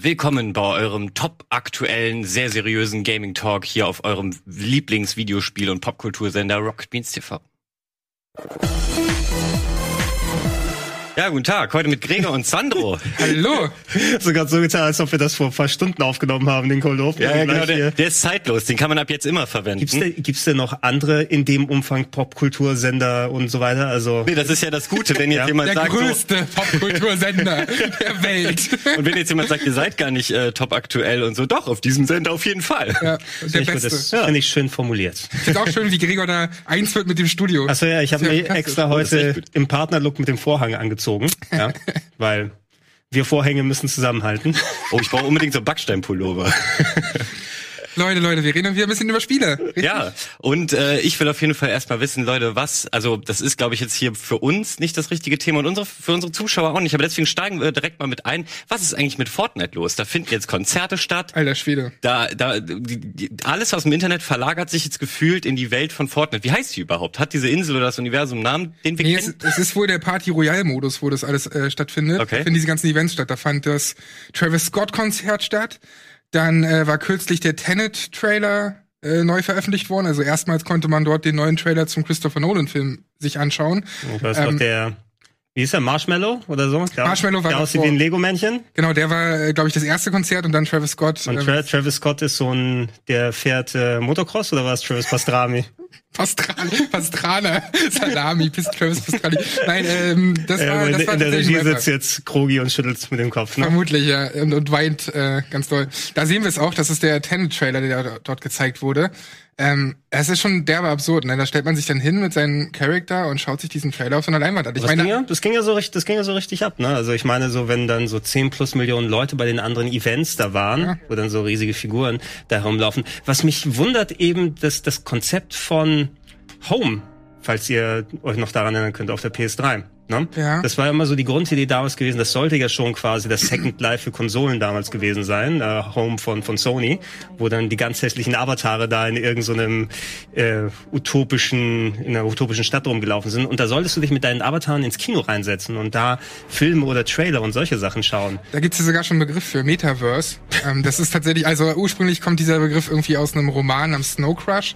Willkommen bei eurem top aktuellen, sehr seriösen Gaming Talk hier auf eurem Lieblingsvideospiel- und Popkultursender Rocket Beans TV. Ja, guten Tag. Heute mit Gregor und Sandro. Hallo. Sogar so getan, als ob wir das vor ein paar Stunden aufgenommen haben, den Cold Open. Ja, ja genau, der, der, ist zeitlos. Den kann man ab jetzt immer verwenden. Gibt's denn, gibt's denn noch andere in dem Umfang Popkultursender und so weiter? Also nee, das ist ja das Gute, wenn jetzt ja. jemand der sagt, der größte so, Popkultursender der Welt. Und wenn jetzt jemand sagt, ihr seid gar nicht äh, top aktuell und so, doch auf diesem Sender auf jeden Fall. Ja, der ich Beste. Das ja. finde ich schön formuliert. Ich finde auch schön, wie Gregor da eins wird mit dem Studio. Achso ja, ich habe mir extra heute im Partnerlook mit dem Vorhang angezogen. Ja. weil wir Vorhänge müssen zusammenhalten. Oh, ich brauche unbedingt so Backsteinpullover. Leute, Leute, wir reden wieder ein bisschen über Spiele. Richtig? Ja, und äh, ich will auf jeden Fall erstmal wissen, Leute, was, also das ist, glaube ich, jetzt hier für uns nicht das richtige Thema und unsere, für unsere Zuschauer auch nicht, aber deswegen steigen wir direkt mal mit ein. Was ist eigentlich mit Fortnite los? Da finden jetzt Konzerte statt. Alter Schwede. Da, da, die, die, alles aus dem Internet verlagert sich jetzt gefühlt in die Welt von Fortnite. Wie heißt die überhaupt? Hat diese Insel oder das Universum einen Namen, den wir nee, kennen? Es, es ist wohl der Party Royale Modus, wo das alles äh, stattfindet. Okay. Da finden diese ganzen Events statt. Da fand das Travis Scott Konzert statt. Dann äh, war kürzlich der Tenet-Trailer äh, neu veröffentlicht worden. Also erstmals konnte man dort den neuen Trailer zum Christopher Nolan-Film sich anschauen. Das ist ähm, der wie ist der? Marshmallow oder so? Der, Marshmallow war der aussieht wie ein Lego-Männchen. Genau, der war, äh, glaube ich, das erste Konzert und dann Travis Scott. Und Tra Travis Scott ist so ein, der fährt äh, Motocross oder was? Travis Pastrami? Pastrani, Pastrana, Salami, Travis Pastrani. Nein, ähm, das äh, war, das in, war in der Regie sitzt jetzt Krogi und schüttelt mit dem Kopf. Ne? Vermutlich, ja, und, und weint äh, ganz doll. Da sehen wir es auch, das ist der Tenet-Trailer, der dort gezeigt wurde. Ähm, es ist schon derbe absurd, ne? Da stellt man sich dann hin mit seinem Charakter und schaut sich diesen Trailer auf so einer Leinwand an. Ich das, meine, ging ja, das ging ja so richtig, das ging ja so richtig ab, ne? Also ich meine, so wenn dann so 10 plus Millionen Leute bei den anderen Events da waren, ja. wo dann so riesige Figuren da herumlaufen. Was mich wundert eben, dass das Konzept von Home, falls ihr euch noch daran erinnern könnt, auf der PS3. Ne? Ja. Das war immer so die Grundidee damals gewesen. Das sollte ja schon quasi das Second Life für Konsolen damals gewesen sein, äh, Home von von Sony, wo dann die ganz hässlichen Avatare da in irgendeinem so äh, utopischen in einer utopischen Stadt rumgelaufen sind. Und da solltest du dich mit deinen Avataren ins Kino reinsetzen und da Filme oder Trailer und solche Sachen schauen. Da gibt's ja sogar schon einen Begriff für Metaverse. ähm, das ist tatsächlich, also ursprünglich kommt dieser Begriff irgendwie aus einem Roman namens Snow Crush.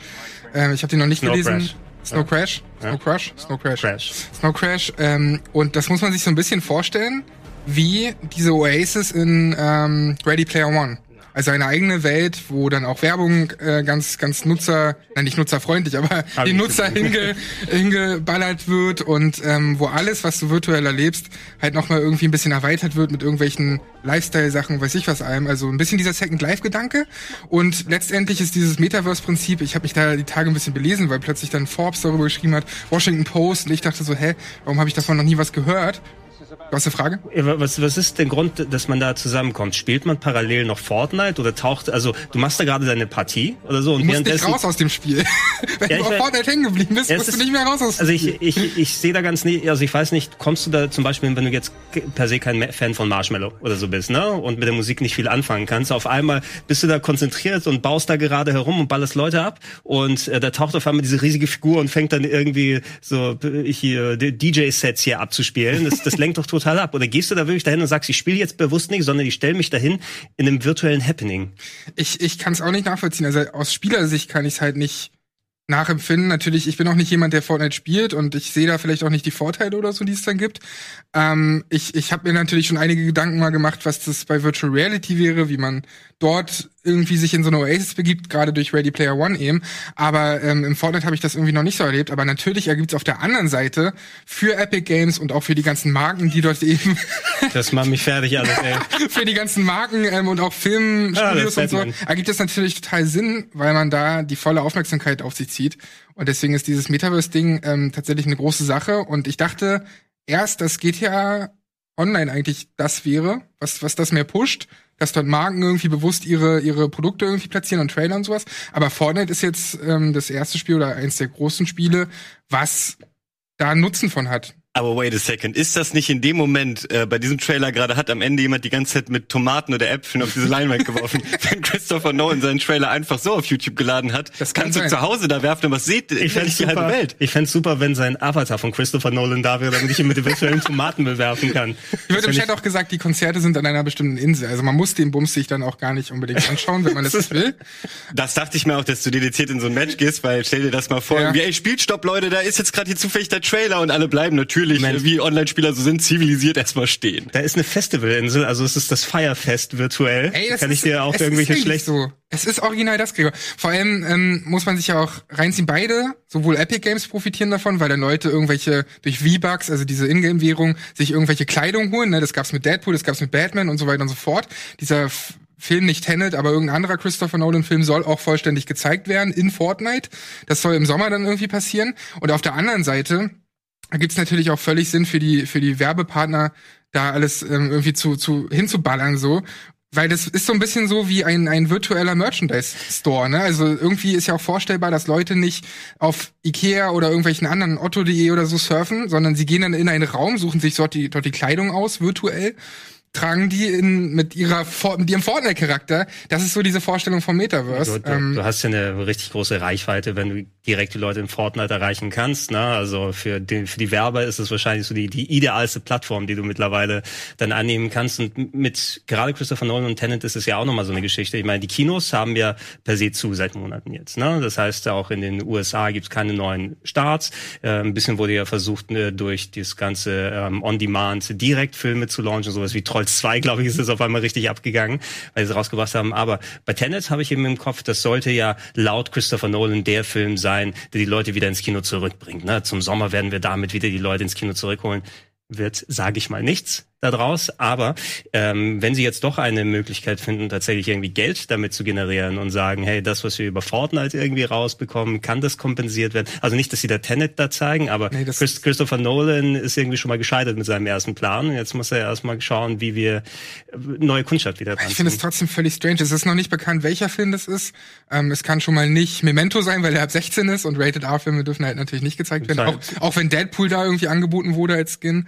Ähm, ich habe den noch nicht Snow gelesen. Crash. Snow Crash? Snow Crash? Snow Crash. Crash. Snow Crash. Ähm, und das muss man sich so ein bisschen vorstellen, wie diese Oasis in ähm, Ready Player One. Also eine eigene Welt, wo dann auch Werbung äh, ganz, ganz Nutzer, nein nicht nutzerfreundlich, aber Hab die ich Nutzer hinge, hingeballert wird und ähm, wo alles, was du virtuell erlebst, halt nochmal irgendwie ein bisschen erweitert wird mit irgendwelchen Lifestyle-Sachen, weiß ich was allem. Also ein bisschen dieser Second Life-Gedanke. Und letztendlich ist dieses Metaverse-Prinzip, ich habe mich da die Tage ein bisschen belesen, weil plötzlich dann Forbes darüber geschrieben hat, Washington Post, und ich dachte so, hä, warum habe ich davon noch nie was gehört? Du hast eine Frage? Was, was ist der Grund, dass man da zusammenkommt? Spielt man parallel noch Fortnite oder taucht, also du machst da gerade deine Partie oder so und Du musst nicht raus aus dem Spiel. Wenn Ja, du auf Fortnite hängen geblieben bist, Ja, musst du ist- nicht mehr raus aus dem Also Spiel. ich, ich, ich sehe da ganz nie, also ich weiß nicht, kommst du da zum Beispiel, wenn du jetzt per se kein Fan von Marshmallow oder so bist, ne? Und mit der Musik nicht viel anfangen kannst, auf einmal bist du da konzentriert und baust da gerade herum und ballerst Leute ab und äh, da taucht auf einmal diese riesige Figur und fängt dann irgendwie so äh, hier DJ-Sets hier abzuspielen. Das, das lenkt doch total ab. Oder gehst du da wirklich dahin und sagst, ich spiele jetzt bewusst nicht, sondern ich stelle mich dahin in einem virtuellen Happening. Ich, ich kann es auch nicht nachvollziehen. Also aus Spielersicht kann ich es halt nicht nachempfinden. Natürlich, ich bin auch nicht jemand, der Fortnite spielt und ich sehe da vielleicht auch nicht die Vorteile oder so, die es dann gibt. Ähm, ich ich habe mir natürlich schon einige Gedanken mal gemacht, was das bei Virtual Reality wäre, wie man dort irgendwie sich in so eine Oasis begibt, gerade durch Ready Player One eben. Aber ähm, im Fortnite habe ich das irgendwie noch nicht so erlebt. Aber natürlich ergibt es auf der anderen Seite für Epic Games und auch für die ganzen Marken, die dort eben Das macht mich fertig alles, ey. für die ganzen Marken ähm, und auch Filmstudios Ah, und so, ergibt es natürlich total Sinn, weil man da die volle Aufmerksamkeit auf sich zieht. Und deswegen ist dieses Metaverse-Ding ähm, tatsächlich eine große Sache. Und ich dachte erst, dass GTA Online eigentlich das wäre, was, was das mehr pusht, dass dort Marken irgendwie bewusst ihre, ihre Produkte irgendwie platzieren und Trailer und sowas. Aber Fortnite ist jetzt ähm, das erste Spiel oder eins der großen Spiele, was da einen Nutzen von hat. Aber wait a second, ist das nicht in dem Moment, äh, bei diesem Trailer gerade hat am Ende jemand die ganze Zeit mit Tomaten oder Äpfeln auf diese Leinwand geworfen, wenn Christopher Nolan seinen Trailer einfach so auf YouTube geladen hat, Das kann kannst du sein. zu Hause da werfen, aber was seht Ich fände nicht die halbe Welt. ich fänd's super, wenn sein Avatar von Christopher Nolan da wäre, damit ich ihn mit eventuellen Tomaten bewerfen kann. Ich wird im Chat auch gesagt, die Konzerte sind an einer bestimmten Insel. Also man muss den Bums sich dann auch gar nicht unbedingt anschauen, wenn man das nicht will. Das dachte ich mir auch, dass du dediziert in so ein Match gehst, weil stell dir das mal vor, Ja. irgendwie, ey, Spielstopp, Leute, da ist jetzt gerade hier zufällig der Trailer und alle bleiben natürlich, Moment. äh, wie Online-Spieler so sind, zivilisiert erstmal stehen. Da ist eine Festivalinsel, also es ist das Firefest virtuell. Ey, das kann ist, ich dir auch es irgendwelche schlechten so. Es ist original das, Gregor. Vor allem ähm, muss man sich ja auch reinziehen. Beide, sowohl Epic Games profitieren davon, weil dann Leute irgendwelche durch V-Bucks, also diese Ingame-Währung, sich irgendwelche Kleidung holen. Ne? Das gab's mit Deadpool, das gab's mit Batman und so weiter und so fort. Dieser Film, nicht Tenet, aber irgendein anderer Christopher Nolan-Film soll auch vollständig gezeigt werden in Fortnite. Das soll im Sommer dann irgendwie passieren. Und auf der anderen Seite gibt's natürlich auch völlig Sinn für die für die Werbepartner da alles ähm, irgendwie zu zu hinzuballern so weil das ist so ein bisschen so wie ein, ein virtueller Merchandise-Store, ne? Also irgendwie ist ja auch vorstellbar, dass Leute nicht auf Ikea oder irgendwelchen anderen Otto.de oder so surfen, sondern sie gehen dann in einen Raum, suchen sich dort die, dort die Kleidung aus, virtuell, tragen die in, mit ihrer, mit ihrem Fortnite-Charakter. Das ist so diese Vorstellung vom Metaverse. Du, du, ähm, du hast ja eine richtig große Reichweite, wenn du direkt die Leute in Fortnite erreichen kannst. Ne? Also für, den, für die Werber ist es wahrscheinlich so die, die idealste Plattform, die du mittlerweile dann annehmen kannst. Und mit gerade Christopher Nolan und Tenet ist es ja auch nochmal so eine Geschichte. Ich meine, die Kinos haben ja per se zu seit Monaten jetzt. Ne? Das heißt, auch in den USA gibt es keine neuen Starts. Äh, ein bisschen wurde ja versucht, ne, durch das ganze ähm, On-Demand Direktfilme zu launchen, sowas wie Trolls 2, glaube ich, ist es auf einmal richtig abgegangen, weil sie es rausgebracht haben. Aber bei Tenet habe ich eben im Kopf, das sollte ja laut Christopher Nolan der Film sein, der die Leute wieder ins Kino zurückbringt. Ne? Zum Sommer werden wir damit wieder die Leute ins Kino zurückholen. Wird, sage ich mal, nichts daraus. Aber ähm, wenn sie jetzt doch eine Möglichkeit finden, tatsächlich irgendwie Geld damit zu generieren und sagen, hey, das, was wir über Fortnite irgendwie rausbekommen, kann das kompensiert werden. Also nicht, dass sie da Tenet da zeigen, aber Nee, das Chris, Christopher Nolan ist irgendwie schon mal gescheitert mit seinem ersten Plan. Und jetzt muss er erstmal schauen, wie wir äh, neue Kundschaft wieder Ich finde es trotzdem völlig strange. Es ist noch nicht bekannt, welcher Film das ist. Ähm, es kann schon mal nicht Memento sein, weil er ab 16 ist und Rated R-Filme dürfen halt natürlich nicht gezeigt werden. Auch, auch wenn Deadpool da irgendwie angeboten wurde als Skin.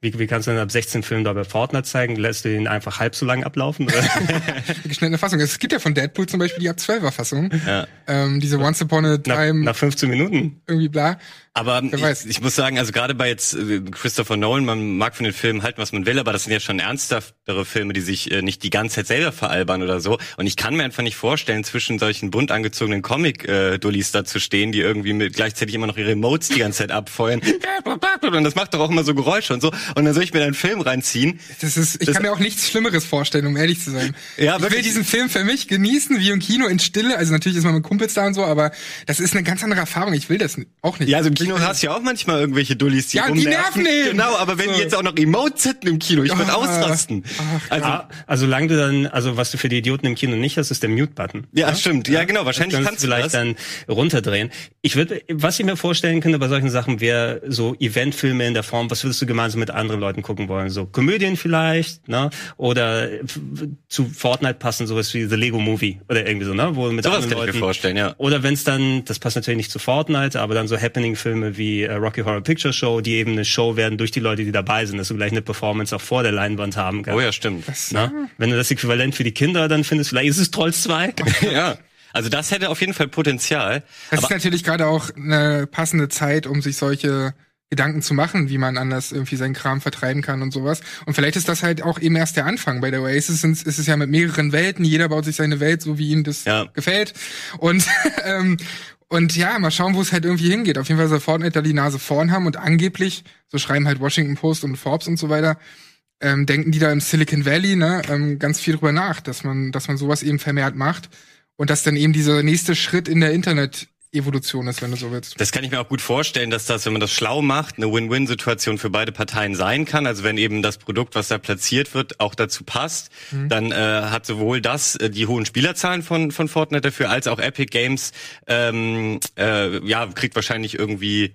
Wie, wie kannst du denn ab 16 Film da bei Fortnite zeigen? Lässt du ihn einfach halb so lang ablaufen? Oder? Die geschnittene Fassung. Es gibt ja von Deadpool zum Beispiel die ab 12er Fassung. Ja. Ähm, diese Once Upon a nach, Time nach 15 Minuten? irgendwie bla. Aber ich, ich muss sagen, also gerade bei jetzt äh, Christopher Nolan, man mag von den Filmen halten, was man will, aber das sind ja schon ernsthaftere Filme, die sich äh, nicht die ganze Zeit selber veralbern oder so. Und ich kann mir einfach nicht vorstellen, zwischen solchen bunt angezogenen Comic-Dullis da zu stehen, die irgendwie mit gleichzeitig immer noch ihre Emotes die ganze Zeit abfeuern. Und das macht doch auch immer so Geräusche und so. Und dann soll ich mir da einen Film reinziehen. Das ist, ich Das- kann mir auch nichts Schlimmeres vorstellen, um ehrlich zu sein. Ja, ich will diesen Film für mich genießen, wie im Kino in Stille. Also natürlich ist man mit Kumpels da und so, aber das ist eine ganz andere Erfahrung. Ich will das auch nicht. Ja, also Kino hast du ja auch manchmal irgendwelche Dullis, die Ja, die rumnerven. nerven eben. Genau, aber wenn So. die jetzt auch noch Emotes hätten im Kino, ich würde Ah. ausrasten. Also, Ah, also solange du dann, also was du für die Idioten im Kino nicht hast, ist der Mute-Button. ja, stimmt. Ja, genau. Wahrscheinlich kannst kannst du du vielleicht das. dann runterdrehen. Ich würde, was ich mir vorstellen könnte bei solchen Sachen, wäre so Eventfilme in der Form, was würdest du gemeinsam mit anderen Leuten gucken wollen? So Komödien vielleicht, ne? Oder f- zu Fortnite passen sowas wie The Lego Movie oder irgendwie so, ne? Wo mit Sowas anderen kann ich mir Leuten. vorstellen, ja. Oder wenn es dann, das passt natürlich nicht zu Fortnite, aber dann so Happening-Filme wie äh, Rocky Horror Picture Show, die eben eine Show werden durch die Leute, die dabei sind, dass du gleich eine Performance auch vor der Leinwand haben kannst. Oh ja, stimmt. Na? Wenn du das Äquivalent für die Kinder dann findest, vielleicht ist es Trolls 2. ja. Also das hätte auf jeden Fall Potenzial. Das aber ist natürlich gerade auch eine passende Zeit, um sich solche Gedanken zu machen, wie man anders irgendwie seinen Kram vertreiben kann und sowas. Und vielleicht ist das halt auch eben erst der Anfang. Bei der Oasis ist es ja mit mehreren Welten. Jeder baut sich seine Welt, so wie ihm das Ja. gefällt. Und, ähm, und ja, mal schauen, wo es halt irgendwie hingeht. Auf jeden Fall soll Fortnite da die Nase vorn haben und angeblich, so schreiben halt Washington Post und Forbes und so weiter, ähm, denken die da im Silicon Valley, ne, ähm, ganz viel drüber nach, dass man, dass man sowas eben vermehrt macht und dass dann eben dieser nächste Schritt in der Internet-Evolution ist, wenn du so willst. das kann ich mir auch gut vorstellen, dass das, wenn man das schlau macht, eine Win-Win-Situation für beide Parteien sein kann. Also wenn eben das Produkt, was da platziert wird, auch dazu passt, dann äh, hat sowohl das äh, die hohen Spielerzahlen von von Fortnite dafür, als auch Epic Games ähm, äh, ja kriegt wahrscheinlich irgendwie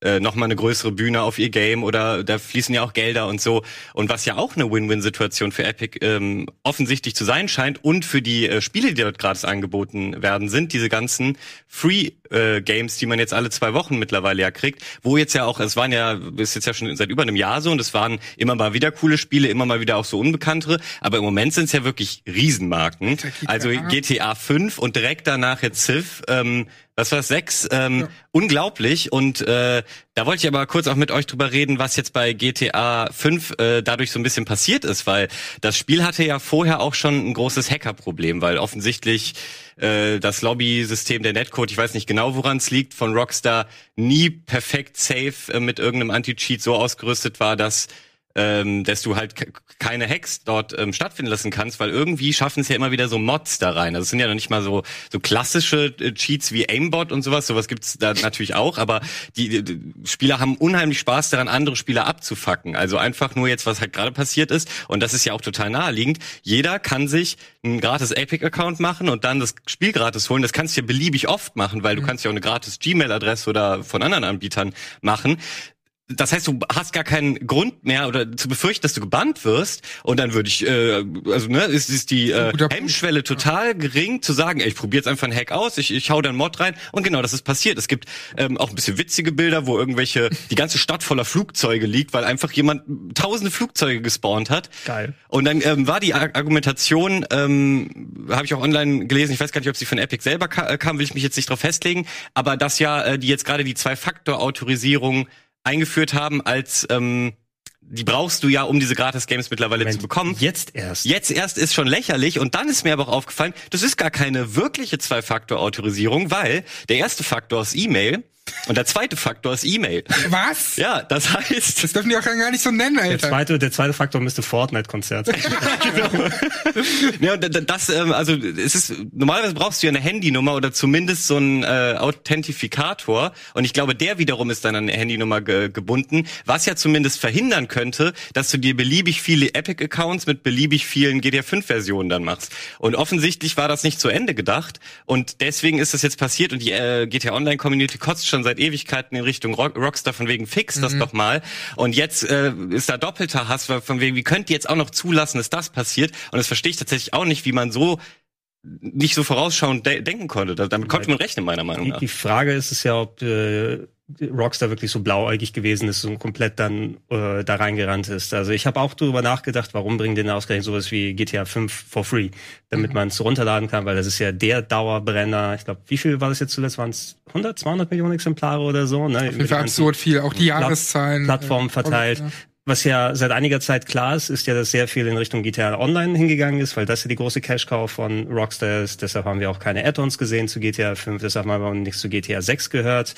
äh, noch mal eine größere Bühne auf ihr Game oder da fließen ja auch Gelder und so und was ja auch eine Win-Win-Situation für Epic ähm, offensichtlich zu sein scheint und für die äh, Spiele, die dort gratis angeboten werden, sind diese ganzen Free äh, Games, die man jetzt alle zwei Wochen mittlerweile ja kriegt, wo jetzt ja auch, es waren ja, ist jetzt ja schon seit über einem Jahr so und es waren immer mal wieder coole Spiele, immer mal wieder auch so unbekanntere, aber im Moment sind es ja wirklich Riesenmarken. Also GTA 5 und direkt danach jetzt Civ, ähm, was war das, sechs? Ähm, Ja. Unglaublich. Und äh, da wollte ich aber kurz auch mit euch drüber reden, was jetzt bei GTA 5 äh, dadurch so ein bisschen passiert ist, weil das Spiel hatte ja vorher auch schon ein großes Hackerproblem, weil offensichtlich äh, das Lobby-System der Netcode, ich weiß nicht genau, woran es liegt, von Rockstar nie perfekt safe äh, mit irgendeinem Anti-Cheat so ausgerüstet war, dass ähm, dass du halt ke- keine Hacks dort ähm, stattfinden lassen kannst, weil irgendwie schaffen es ja immer wieder so Mods da rein. Also es sind ja noch nicht mal so so klassische äh, Cheats wie Aimbot und sowas. Sowas gibt's da natürlich auch, aber die, die, die Spieler haben unheimlich Spaß daran, andere Spieler abzufacken. Also einfach nur jetzt, was halt gerade passiert ist, und das ist ja auch total naheliegend. Jeder kann sich einen gratis Epic-Account machen und dann das Spiel gratis holen. Das kannst du ja beliebig oft machen, weil du kannst ja auch eine gratis Gmail-Adresse oder von anderen Anbietern machen. Das heißt, du hast gar keinen Grund mehr oder zu befürchten, dass du gebannt wirst. Und dann würde ich, äh, also ne, ist, ist die äh. Hemmschwelle total gering, zu sagen, ey, ich probiere jetzt einfach einen Hack aus, ich, ich hau da einen Mod rein. Und genau, das ist passiert. Es gibt ähm, auch ein bisschen witzige Bilder, wo irgendwelche, die ganze Stadt voller Flugzeuge liegt, weil einfach jemand tausende Flugzeuge gespawnt hat. Geil. Und dann ähm, war die Ar- Argumentation, ähm, habe ich auch online gelesen, ich weiß gar nicht, ob sie von Epic selber ka äh, kam, will ich mich jetzt nicht drauf festlegen, aber dass ja äh, die jetzt gerade die Zwei-Faktor-Autorisierung eingeführt haben als ähm, die brauchst du ja, um diese Gratis-Games mittlerweile zu bekommen. Jetzt erst. Jetzt erst ist schon lächerlich und dann ist mir aber auch aufgefallen, das ist gar keine wirkliche Zwei-Faktor-Autorisierung, weil der erste Faktor ist E-Mail und der zweite Faktor ist E-Mail. Was? Ja, das heißt, Das dürfen die auch gar nicht so nennen, Der Alter. zweite, der zweite Faktor müsste Fortnite-Konzert sein. Ja, und das, ähm, also es ist normalerweise brauchst du ja eine Handynummer oder zumindest so einen äh, Authentifikator und ich glaube, der wiederum ist dann an eine Handynummer ge gebunden, was ja zumindest verhindern könnte, dass du dir beliebig viele Epic-Accounts mit beliebig vielen GTA 5-Versionen dann machst. Und offensichtlich war das nicht zu Ende gedacht und deswegen ist das jetzt passiert und die äh, GTA Online-Community kotzt schon seit Ewigkeiten in Richtung Rock Rockstar von wegen fix das doch mal und jetzt äh, ist da doppelter Hass weil von wegen wie könnt ihr jetzt auch noch zulassen, dass das passiert und das verstehe ich tatsächlich auch nicht, wie man so nicht so vorausschauend de denken konnte. Da- Damit konnte man rechnen, meiner Meinung nach. die Frage ist es ja, ob äh, Rockstar wirklich so blauäugig gewesen ist und komplett dann äh, da reingerannt ist. Also ich habe auch darüber nachgedacht, warum bringen denn ausgerechnet sowas wie GTA 5 for free, damit man es runterladen kann, weil das ist ja der Dauerbrenner. Ich glaube, wie viel war das jetzt zuletzt? Waren es 100, 200 Millionen Exemplare oder so? Ne? Auf jeden Fall absurd viel. Auch die Jahreszahlen. Plattformen äh, verteilt. ja. Was ja seit einiger Zeit klar ist, ist ja, dass sehr viel in Richtung GTA Online hingegangen ist, weil das ja die große Cash-Cow von Rockstar ist. Deshalb haben wir auch keine Add-ons gesehen zu GTA 5, deshalb haben wir auch nichts zu GTA 6 gehört.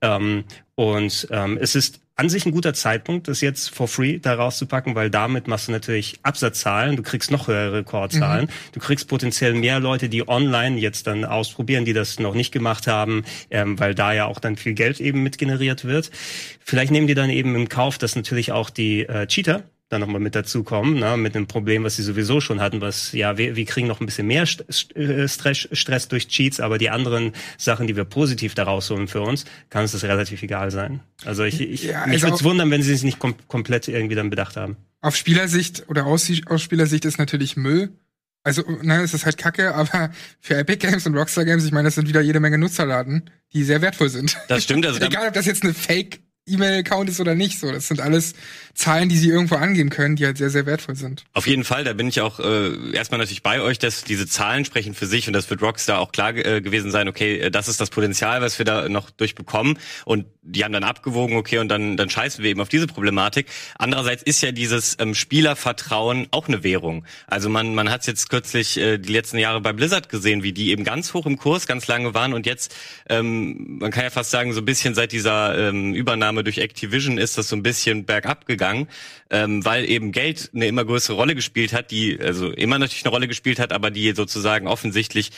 Ähm, und ähm, es ist an sich ein guter Zeitpunkt, das jetzt for free da rauszupacken, weil damit machst du natürlich Absatzzahlen, du kriegst noch höhere Rekordzahlen, du kriegst potenziell mehr Leute, die online jetzt dann ausprobieren, die das noch nicht gemacht haben, ähm, weil da ja auch dann viel Geld eben mit generiert wird. Vielleicht nehmen die dann eben im Kauf, dass natürlich auch die äh, Cheater dann nochmal mit dazukommen, ne, mit einem Problem, was sie sowieso schon hatten, was, ja, wir, wir kriegen noch ein bisschen mehr St äh, Stress, Stress durch Cheats, aber die anderen Sachen, die wir positiv da rausholen für uns, kann uns das relativ egal sein. Also ich, ich Ja, mich also würde es wundern, wenn sie es nicht kom komplett irgendwie dann bedacht haben. Auf Spielersicht oder aus, aus Spielersicht ist natürlich Müll. Also, ne, es ist halt kacke, aber für Epic Games und Rockstar Games, ich meine, das sind wieder jede Menge Nutzerdaten, die sehr wertvoll sind. Das stimmt, also da- Egal, ob das jetzt eine Fake E-Mail-Account ist oder nicht, so. Das sind alles Zahlen, die sie irgendwo angehen können, die halt sehr, sehr wertvoll sind. Auf jeden Fall, da bin ich auch äh, erstmal natürlich bei euch, dass diese Zahlen sprechen für sich und das wird Rockstar auch klar äh, gewesen sein, okay, äh, das ist das Potenzial, was wir da noch durchbekommen und die haben dann abgewogen, okay, und dann, dann scheißen wir eben auf diese Problematik. Andererseits ist ja dieses ähm, Spielervertrauen auch eine Währung. Also man, man hat jetzt kürzlich äh, die letzten Jahre bei Blizzard gesehen, wie die eben ganz hoch im Kurs ganz lange waren und jetzt, ähm, man kann ja fast sagen, so ein bisschen seit dieser ähm, Übernahme durch Activision ist das so ein bisschen bergab gegangen, ähm, weil eben Geld eine immer größere Rolle gespielt hat, die also immer natürlich eine Rolle gespielt hat, aber die sozusagen offensichtlich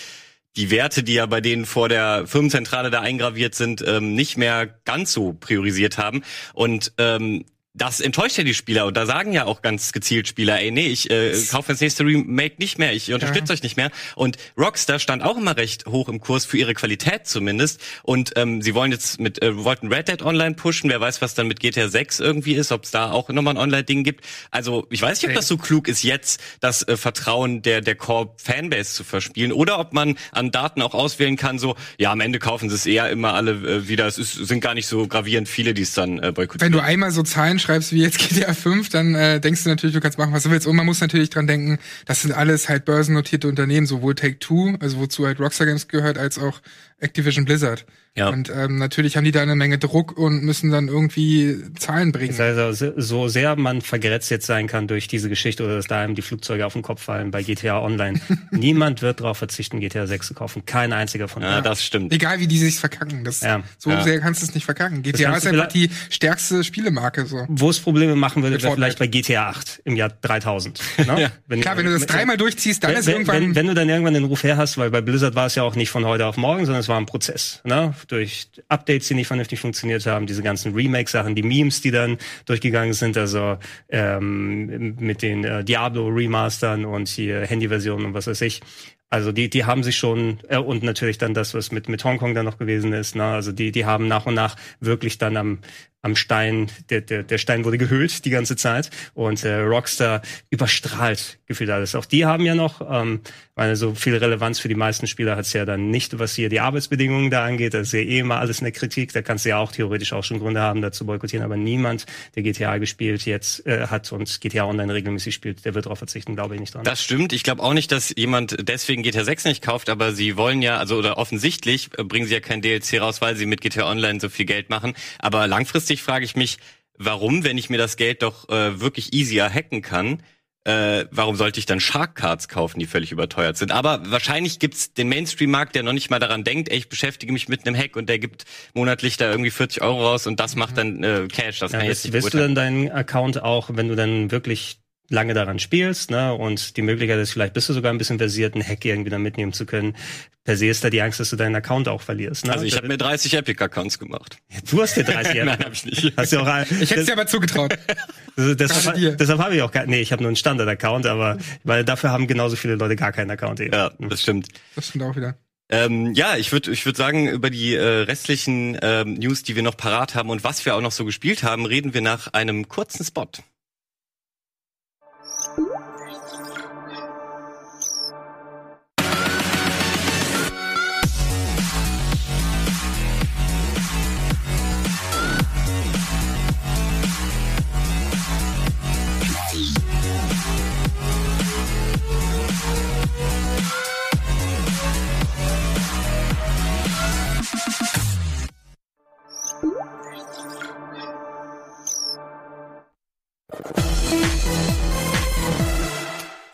die Werte, die ja bei denen vor der Firmenzentrale da eingraviert sind, ähm, nicht mehr ganz so priorisiert haben. Und ähm, das enttäuscht ja die Spieler und da sagen ja auch ganz gezielt Spieler, ey, nee, ich äh, kaufe das nächste Remake nicht mehr, ich unterstütze ja. euch nicht mehr. Und Rockstar stand auch immer recht hoch im Kurs für ihre Qualität zumindest. Und ähm, sie wollen jetzt mit äh, wollten Red Dead Online pushen. Wer weiß, was dann mit GTA 6 irgendwie ist, ob es da auch nochmal ein Online-Ding gibt. Also ich weiß nicht, ob das so klug ist, jetzt das äh, Vertrauen der der Core Fanbase zu verspielen oder ob man an Daten auch auswählen kann. So, ja, am Ende kaufen sie es eher immer alle äh, wieder. Es ist, sind gar nicht so gravierend viele, die es dann äh, boykottieren. Wenn du einmal so Zahlen schreibst wie jetzt GTA 5, dann äh, denkst du natürlich, du kannst machen, was du willst. Und man muss natürlich dran denken, das sind alles halt börsennotierte Unternehmen, sowohl Take-Two, also wozu halt Rockstar Games gehört, als auch Activision Blizzard. Ja. Und ähm, natürlich haben die da eine Menge Druck und müssen dann irgendwie Zahlen bringen. Also so sehr man vergrätzt jetzt sein kann durch diese Geschichte oder dass da einem die Flugzeuge auf den Kopf fallen bei GTA Online. Niemand wird darauf verzichten, GTA 6 zu kaufen. Kein einziger von denen. Ja, das stimmt. Egal wie die sich verkacken. Das, ja. So ja. sehr kannst du es nicht verkacken. GTA ist einfach die stärkste Spielemarke. So. Wo es Probleme machen würde, wäre vielleicht bei GTA 8 im Jahr 3000. Ne? ja. wenn, Klar, wenn du das dreimal durchziehst, dann wenn, ist irgendwann... Wenn, wenn, du dann irgendwann den Ruf her hast, weil bei Blizzard war es ja auch nicht von heute auf morgen, sondern es war ein Prozess. Ne? Durch Updates, die nicht vernünftig funktioniert haben, diese ganzen Remake-Sachen, die Memes, die dann durchgegangen sind, also ähm, mit den äh, Diablo-Remastern und hier Handy-Versionen und was weiß ich. Also die, die haben sich schon, äh, und natürlich dann das, was mit, mit Hongkong dann noch gewesen ist, ne? also die, die haben nach und nach wirklich dann am, am Stein, der, der, der Stein wurde gehüllt die ganze Zeit und äh, Rockstar überstrahlt gefühlt alles. Auch die haben ja noch, ähm, weil so viel Relevanz für die meisten Spieler hat's ja dann nicht, was hier die Arbeitsbedingungen da angeht. Das ist ja eh immer alles eine Kritik. Da kannst du ja auch theoretisch auch schon Gründe haben, dazu boykottieren. Aber niemand, der GTA gespielt jetzt äh, hat und GTA Online regelmäßig spielt, der wird darauf verzichten, glaube ich nicht dran. Das stimmt. Ich glaube auch nicht, dass jemand deswegen GTA 6 nicht kauft, aber sie wollen ja, also oder offensichtlich äh, bringen sie ja kein DLC raus, weil sie mit GTA Online so viel Geld machen. Aber langfristig frage ich mich, warum, wenn ich mir das Geld doch äh, wirklich easier hacken kann, äh, warum sollte ich dann Shark Cards kaufen, die völlig überteuert sind? Aber wahrscheinlich gibt's den Mainstream-Markt, der noch nicht mal daran denkt, ey, ich beschäftige mich mit einem Hack und der gibt monatlich da irgendwie 40 Euro raus und das macht dann äh, Cash. Das ja, kann ich jetzt nicht Willst du dann deinen Account auch, wenn du dann wirklich lange daran spielst, ne, und die Möglichkeit ist, vielleicht bist du sogar ein bisschen versiert, einen Hack irgendwie dann mitnehmen zu können. Per se ist da die Angst, dass du deinen Account auch verlierst. Ne? Also ich habe mir 30 Epic-Accounts gemacht. Du hast dir 30 Epic. Nein, hab ich nicht. Hast du auch, ich hätte es dir aber zugetraut. Deshalb deshalb habe ich auch gar, nee, ich habe nur einen Standard-Account, aber weil dafür haben genauso viele Leute gar keinen Account. Eben. Ja, das stimmt. Das stimmt auch wieder. Ähm, ja, ich würde ich würd sagen, über die äh, restlichen ähm, News, die wir noch parat haben und was wir auch noch so gespielt haben, reden wir nach einem kurzen Spot.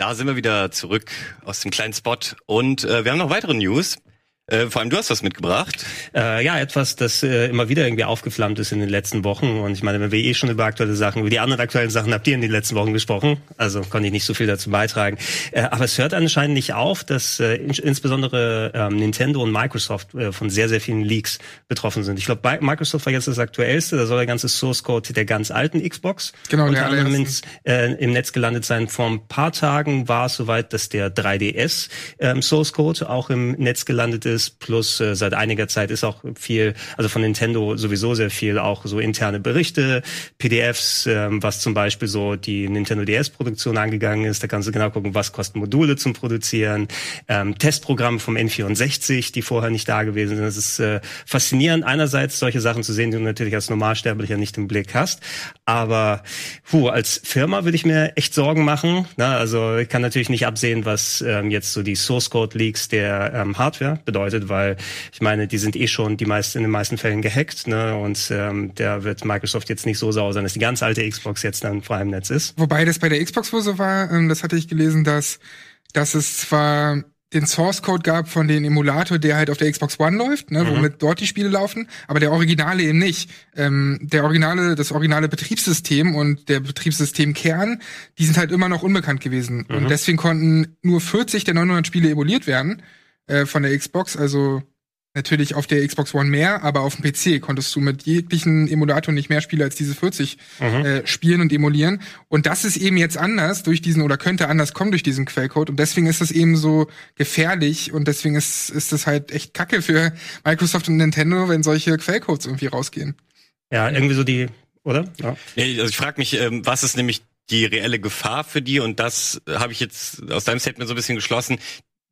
Da sind wir wieder zurück aus dem kleinen Spot und äh, wir haben noch weitere News. Äh, vor allem du hast was mitgebracht. Äh, ja, etwas, das äh, immer wieder irgendwie aufgeflammt ist in den letzten Wochen. Und ich meine, wenn wir eh schon über aktuelle Sachen, über die anderen aktuellen Sachen habt ihr in den letzten Wochen gesprochen. Also konnte ich nicht so viel dazu beitragen. Äh, aber es hört anscheinend nicht auf, dass äh, in, insbesondere ähm, Nintendo und Microsoft äh, von sehr, sehr vielen Leaks betroffen sind. Ich glaube, Microsoft war jetzt das aktuellste. Da soll der ganze Source Code der ganz alten Xbox genau, unter anderem ins, äh, im Netz gelandet sein. Vor ein paar Tagen war es soweit, dass der 3DS ähm, Source Code auch im Netz gelandet ist ist. Plus äh, seit einiger Zeit ist auch viel, also von Nintendo sowieso sehr viel auch so interne Berichte, PDFs, ähm, was zum Beispiel so die Nintendo DS-Produktion angegangen ist. Da kannst du genau gucken, was kosten Module zum Produzieren, ähm, Testprogramme vom N64, die vorher nicht da gewesen sind. Es ist äh, faszinierend, einerseits solche Sachen zu sehen, die du natürlich als Normalsterblicher nicht im Blick hast. Aber puh, als Firma würde ich mir echt Sorgen machen. Na, also ich kann natürlich nicht absehen, was ähm, jetzt so die Source Code Leaks der ähm, Hardware bedeutet bedeutet, weil ich meine, die sind eh schon die meisten in den meisten Fällen gehackt, ne? Und ähm, der wird Microsoft jetzt nicht so sauer sein, dass die ganz alte Xbox jetzt dann frei im Netz ist. Wobei das bei der Xbox wohl so war, ähm, das hatte ich gelesen, dass dass es zwar den Source Code gab von dem Emulator, der halt auf der Xbox One läuft, ne, mhm. womit dort die Spiele laufen, aber der Originale eben nicht. Ähm, der originale, das originale Betriebssystem und der Betriebssystemkern, die sind halt immer noch unbekannt gewesen mhm. und deswegen konnten nur 40 der 900 Spiele emuliert werden äh, von der Xbox, also natürlich auf der Xbox One mehr, aber auf dem PC konntest du mit jeglichen Emulatoren nicht mehr Spiele als diese 40 Mhm. äh, spielen und emulieren. Und das ist eben jetzt anders durch diesen oder könnte anders kommen durch diesen Quellcode. Und deswegen ist das eben so gefährlich und deswegen ist, ist das halt echt kacke für Microsoft und Nintendo, wenn solche Quellcodes irgendwie rausgehen. Ja, irgendwie so die, oder? Ja. Nee, also ich frage mich, ähm, was ist nämlich die reelle Gefahr für die? Und das habe ich jetzt aus deinem Statement so ein bisschen geschlossen,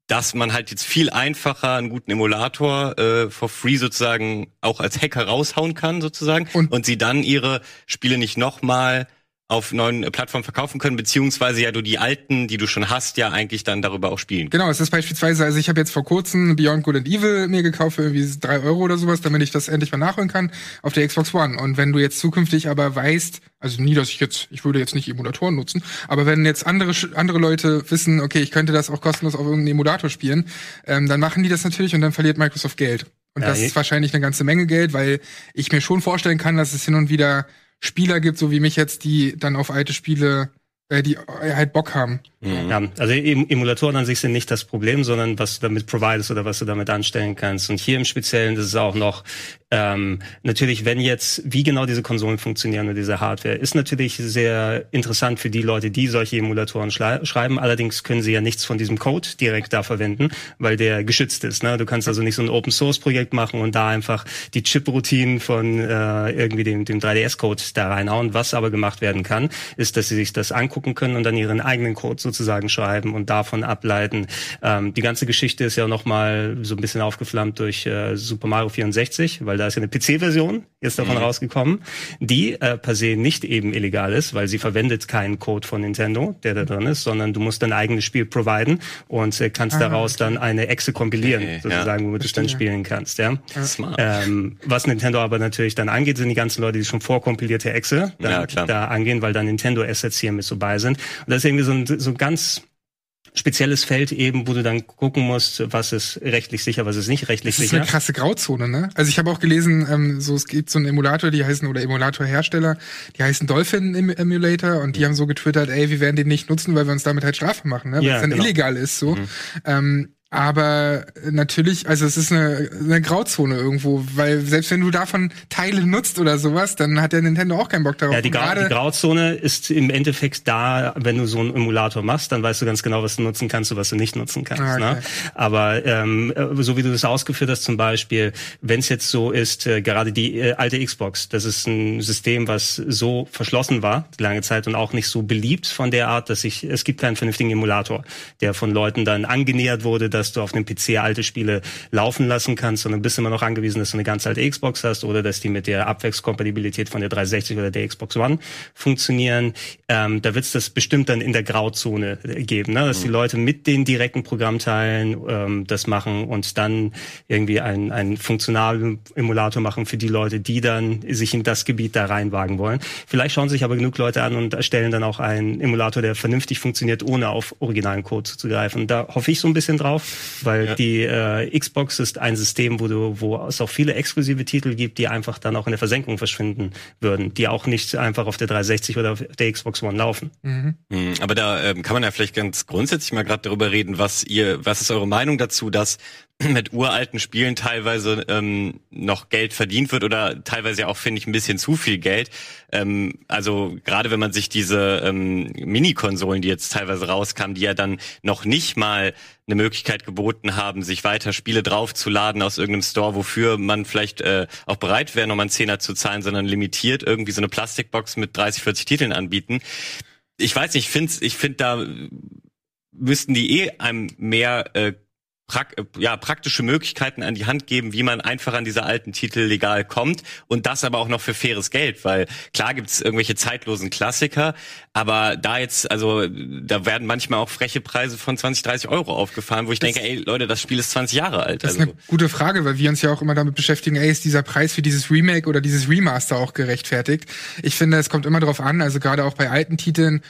dass man halt jetzt viel einfacher einen guten Emulator äh, for free sozusagen auch als Hacker raushauen kann sozusagen Und- und, sie dann ihre Spiele nicht nochmal auf neuen äh, Plattformen verkaufen können, beziehungsweise ja du die alten, die du schon hast, ja eigentlich dann darüber auch spielen Genau, es ist beispielsweise, also ich habe jetzt vor kurzem Beyond Good and Evil mir gekauft für irgendwie drei Euro oder sowas, damit ich das endlich mal nachholen kann auf der Xbox One. Und wenn du jetzt zukünftig aber weißt, also nie, dass ich jetzt, ich würde jetzt nicht Emulatoren nutzen, aber wenn jetzt andere andere Leute wissen, okay, ich könnte das auch kostenlos auf irgendeinem Emulator spielen, ähm, dann machen die das natürlich und dann verliert Microsoft Geld. Und Ja, das ist wahrscheinlich eine ganze Menge Geld, weil ich mir schon vorstellen kann, dass es hin und wieder Spieler gibt, so wie mich jetzt, die dann auf alte Spiele, die halt Bock haben. Ja, also em Emulatoren an sich sind nicht das Problem, sondern was du damit providest oder was du damit anstellen kannst. Und hier im Speziellen ist es auch noch, ähm, natürlich, wenn jetzt, wie genau diese Konsolen funktionieren oder diese Hardware, ist natürlich sehr interessant für die Leute, die solche Emulatoren schrei- schreiben. Allerdings können sie ja nichts von diesem Code direkt da verwenden, weil der geschützt ist. Ne? Du kannst also nicht so ein Open Source Projekt machen und da einfach die Chip-Routinen von äh, irgendwie dem, dem 3DS-Code da reinhauen. Was aber gemacht werden kann, ist, dass sie sich das angucken können und dann ihren eigenen Code sozusagen schreiben und davon ableiten. Ähm, die ganze Geschichte ist ja noch mal so ein bisschen aufgeflammt durch äh, Super Mario 64, weil da ist ja eine PC-Version jetzt davon rausgekommen, die äh, per se nicht eben illegal ist, weil sie verwendet keinen Code von Nintendo, der da drin ist, sondern du musst dein eigenes Spiel providen und äh, kannst Ah, daraus dann eine Exe kompilieren, Okay, ja. sozusagen, womit du es dann spielen kannst. Ja. Smart. Ähm, was Nintendo aber natürlich dann angeht, sind die ganzen Leute, die schon vorkompilierte Exe dann, Ja, da angehen, weil da Nintendo Assets hier mit so bei sind. Und das ist irgendwie so ein, so ein ganz spezielles Feld eben, wo du dann gucken musst, was ist rechtlich sicher, was ist nicht rechtlich Das ist sicher. eine krasse Grauzone, ne? Also ich habe auch gelesen, ähm, so es gibt so einen Emulator, die heißen oder Emulator-Hersteller, die heißen Dolphin Em- Emulator und die haben so getwittert, ey, wir werden den nicht nutzen, weil wir uns damit halt Strafe machen, ne? Weil Ja, es dann genau. illegal ist so. Ähm, aber natürlich, also es ist eine, eine Grauzone irgendwo, weil selbst wenn du davon Teile nutzt oder sowas, dann hat der Nintendo auch keinen Bock darauf. Ja, die, Gra die Grauzone ist im Endeffekt da, wenn du so einen Emulator machst, dann weißt du ganz genau, was du nutzen kannst und was du nicht nutzen kannst. Ah, okay. ne? Aber ähm, äh, so wie du das ausgeführt hast, zum Beispiel, wenn es jetzt so ist, äh, gerade die äh, alte Xbox, das ist ein System, was so verschlossen war lange Zeit und auch nicht so beliebt von der Art, dass ich es gibt keinen vernünftigen Emulator, der von Leuten dann angenähert wurde, dass du auf einem PC alte Spiele laufen lassen kannst, sondern bist immer noch angewiesen, dass du eine ganz alte Xbox hast oder dass die mit der Abwärtskompatibilität von der 360 oder der Xbox One funktionieren. Ähm, da wird es das bestimmt dann in der Grauzone geben, ne? dass die Leute mit den direkten Programmteilen ähm, das machen und dann irgendwie einen, einen funktionalen Emulator machen für die Leute, die dann sich in das Gebiet da reinwagen wollen. Vielleicht schauen sich aber genug Leute an und erstellen dann auch einen Emulator, der vernünftig funktioniert, ohne auf originalen Code zuzugreifen. Da hoffe ich so ein bisschen drauf, weil Ja. die äh, Xbox ist ein System, wo du, wo es auch viele exklusive Titel gibt, die einfach dann auch in der Versenkung verschwinden würden, die auch nicht einfach auf der 360 oder auf der Xbox One laufen. Mhm. Hm, Aber da ähm, kann man ja vielleicht ganz grundsätzlich mal gerade darüber reden, was ihr, was ist eure Meinung dazu, dass mit uralten Spielen teilweise ähm, noch Geld verdient wird oder teilweise auch finde ich ein bisschen zu viel Geld. Ähm, also gerade wenn man sich diese ähm, Mini-Konsolen, die jetzt teilweise rauskamen, die ja dann noch nicht mal eine Möglichkeit geboten haben, sich weiter Spiele draufzuladen aus irgendeinem Store, wofür man vielleicht äh, auch bereit wäre, nochmal einen Zehner zu zahlen, sondern limitiert irgendwie so eine Plastikbox mit 30, 40 Titeln anbieten ich weiß nicht, ich finde, ich find, da müssten die eh einem mehr äh, prak ja, praktische Möglichkeiten an die Hand geben, wie man einfach an diese alten Titel legal kommt und das aber auch noch für faires Geld, weil klar gibt's irgendwelche zeitlosen Klassiker, aber da jetzt, also da werden manchmal auch freche Preise von 20, 30 Euro aufgefahren, wo ich Das- denke, ey Leute, das Spiel ist 20 Jahre alt. Das ist also. eine gute Frage, weil wir uns ja auch immer damit beschäftigen, ey, ist dieser Preis für dieses Remake oder dieses Remaster auch gerechtfertigt? Ich finde, es kommt immer darauf an, also gerade auch bei alten Titeln,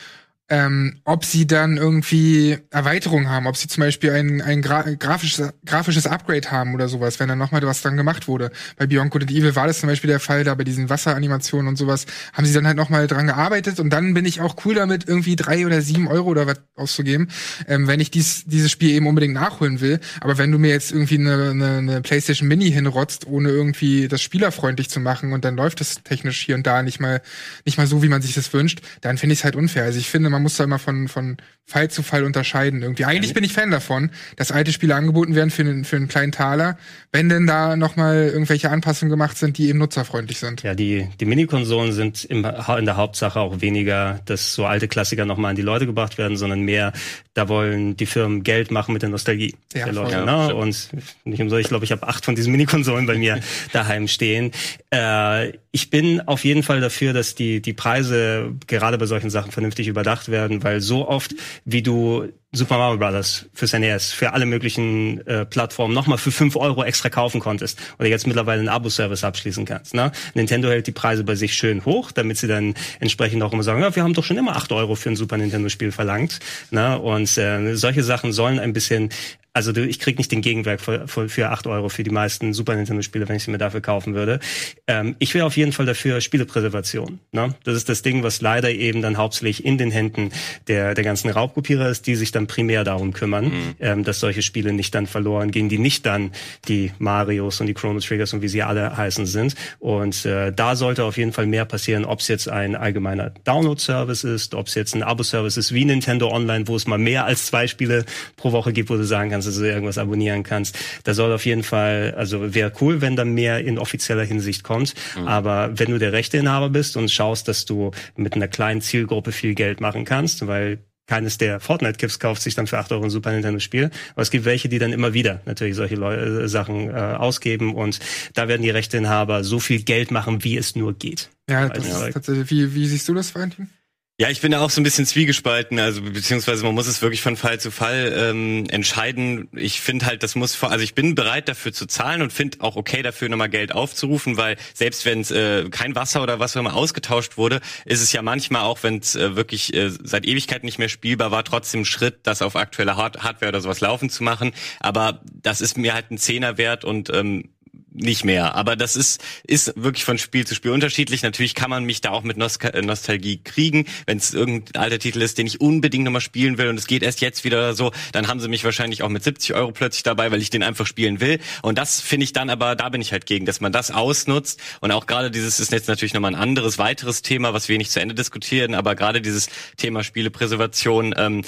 ähm, ob sie dann irgendwie Erweiterungen haben, ob sie zum Beispiel ein, ein gra grafisches, grafisches Upgrade haben oder sowas, wenn dann nochmal was dran gemacht wurde. Bei Beyond Good and Evil war das zum Beispiel der Fall, da bei diesen Wasseranimationen und sowas haben sie dann halt nochmal dran gearbeitet und dann bin ich auch cool damit, irgendwie drei oder sieben Euro oder was auszugeben, ähm, wenn ich dies, dieses Spiel eben unbedingt nachholen will. Aber wenn du mir jetzt irgendwie eine, eine, eine PlayStation Mini hinrotzt, ohne irgendwie das spielerfreundlich zu machen und dann läuft es technisch hier und da nicht mal, nicht mal so, wie man sich das wünscht, dann finde ich es halt unfair. Also ich finde, man muss da immer von, von Fall zu Fall unterscheiden irgendwie. Eigentlich bin ich Fan davon, dass alte Spiele angeboten werden für einen, für einen kleinen Taler, wenn denn da nochmal irgendwelche Anpassungen gemacht sind, die eben nutzerfreundlich sind. Ja, die, die Minikonsolen sind im, in der Hauptsache auch weniger, dass so alte Klassiker nochmal an die Leute gebracht werden, sondern mehr, da wollen die Firmen Geld machen mit der Nostalgie Ja, der voll. Leute. Ja, ne? Und nicht umsonst, ich glaube, ich habe acht von diesen Minikonsolen bei mir daheim stehen. Äh, ich bin auf jeden Fall dafür, dass die, die Preise gerade bei solchen Sachen vernünftig überdacht werden, weil so oft, wie du Super Mario Brothers fürs NES, für alle möglichen äh, Plattformen nochmal für fünf Euro extra kaufen konntest oder jetzt mittlerweile einen Abo-Service abschließen kannst. Ne? Nintendo hält die Preise bei sich schön hoch, damit sie dann entsprechend auch immer sagen, ja, wir haben doch schon immer acht Euro für ein Super Nintendo-Spiel verlangt. Ne? Und äh, solche Sachen sollen ein bisschen also du, ich krieg nicht den Gegenwert für, für, für 8 Euro für die meisten Super Nintendo-Spiele, wenn ich sie mir dafür kaufen würde. Ähm, ich wäre auf jeden Fall dafür Spielepräservation. Ne? Das ist das Ding, was leider eben dann hauptsächlich in den Händen der, der ganzen Raubkopierer ist, die sich dann primär darum kümmern, ähm, dass solche Spiele nicht dann verloren gehen, die nicht dann die Marios und die Chrono Triggers und wie sie alle heißen sind. Und äh, da sollte auf jeden Fall mehr passieren, ob es jetzt ein allgemeiner Download-Service ist, ob es jetzt ein Abo-Service ist wie Nintendo Online, wo es mal mehr als zwei Spiele pro Woche gibt, wo du sagen kannst, dass du irgendwas abonnieren kannst. Da soll auf jeden Fall, also wäre cool, wenn da mehr in offizieller Hinsicht kommt. Aber wenn du der Rechteinhaber bist und schaust, dass du mit einer kleinen Zielgruppe viel Geld machen kannst, weil keines der Fortnite-Kips kauft sich dann für 8 Euro ein Super Nintendo-Spiel. Aber es gibt welche, die dann immer wieder natürlich solche Leu äh, Sachen äh, ausgeben und da werden die Rechteinhaber so viel Geld machen, wie es nur geht. Ja, das ist tatsächlich, wie, wie siehst du das, Valentin? Ja, ich bin da auch so ein bisschen zwiegespalten, also beziehungsweise man muss es wirklich von Fall zu Fall ähm, entscheiden. Ich finde halt, das muss also ich bin bereit dafür zu zahlen und finde auch okay dafür nochmal Geld aufzurufen, weil selbst wenn äh, kein Wasser oder was auch immer ausgetauscht wurde, ist es ja manchmal auch, wenn es äh, wirklich äh, seit Ewigkeiten nicht mehr spielbar war, trotzdem Schritt, das auf aktuelle Hard Hardware oder sowas laufen zu machen. Aber das ist mir halt ein Zehner wert und ähm, nicht mehr. Aber das ist, ist wirklich von Spiel zu Spiel unterschiedlich. Natürlich kann man mich da auch mit Nostal äh, Nostalgie kriegen. Wenn es irgendein alter Titel ist, den ich unbedingt nochmal spielen will und es geht erst jetzt wieder so, dann haben sie mich wahrscheinlich auch mit 70 Euro plötzlich dabei, weil ich den einfach spielen will. Und das finde ich dann aber, da bin ich halt gegen, dass man das ausnutzt. Und auch gerade dieses ist jetzt natürlich nochmal ein anderes, weiteres Thema, was wir nicht zu Ende diskutieren, aber gerade dieses Thema Spielepräservation, ähm,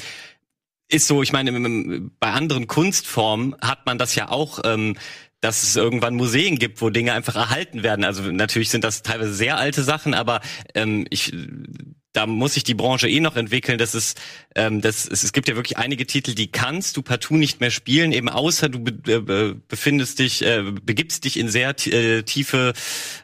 ist so, ich meine, bei anderen Kunstformen hat man das ja auch, ähm, dass es irgendwann Museen gibt, wo Dinge einfach erhalten werden. Also natürlich sind das teilweise sehr alte Sachen, aber ähm, ich da muss sich die Branche eh noch entwickeln. Das ist, ähm, das, es, es gibt ja wirklich einige Titel, die kannst du partout nicht mehr spielen, eben außer du be, äh, befindest dich, äh, begibst dich in sehr äh, tiefe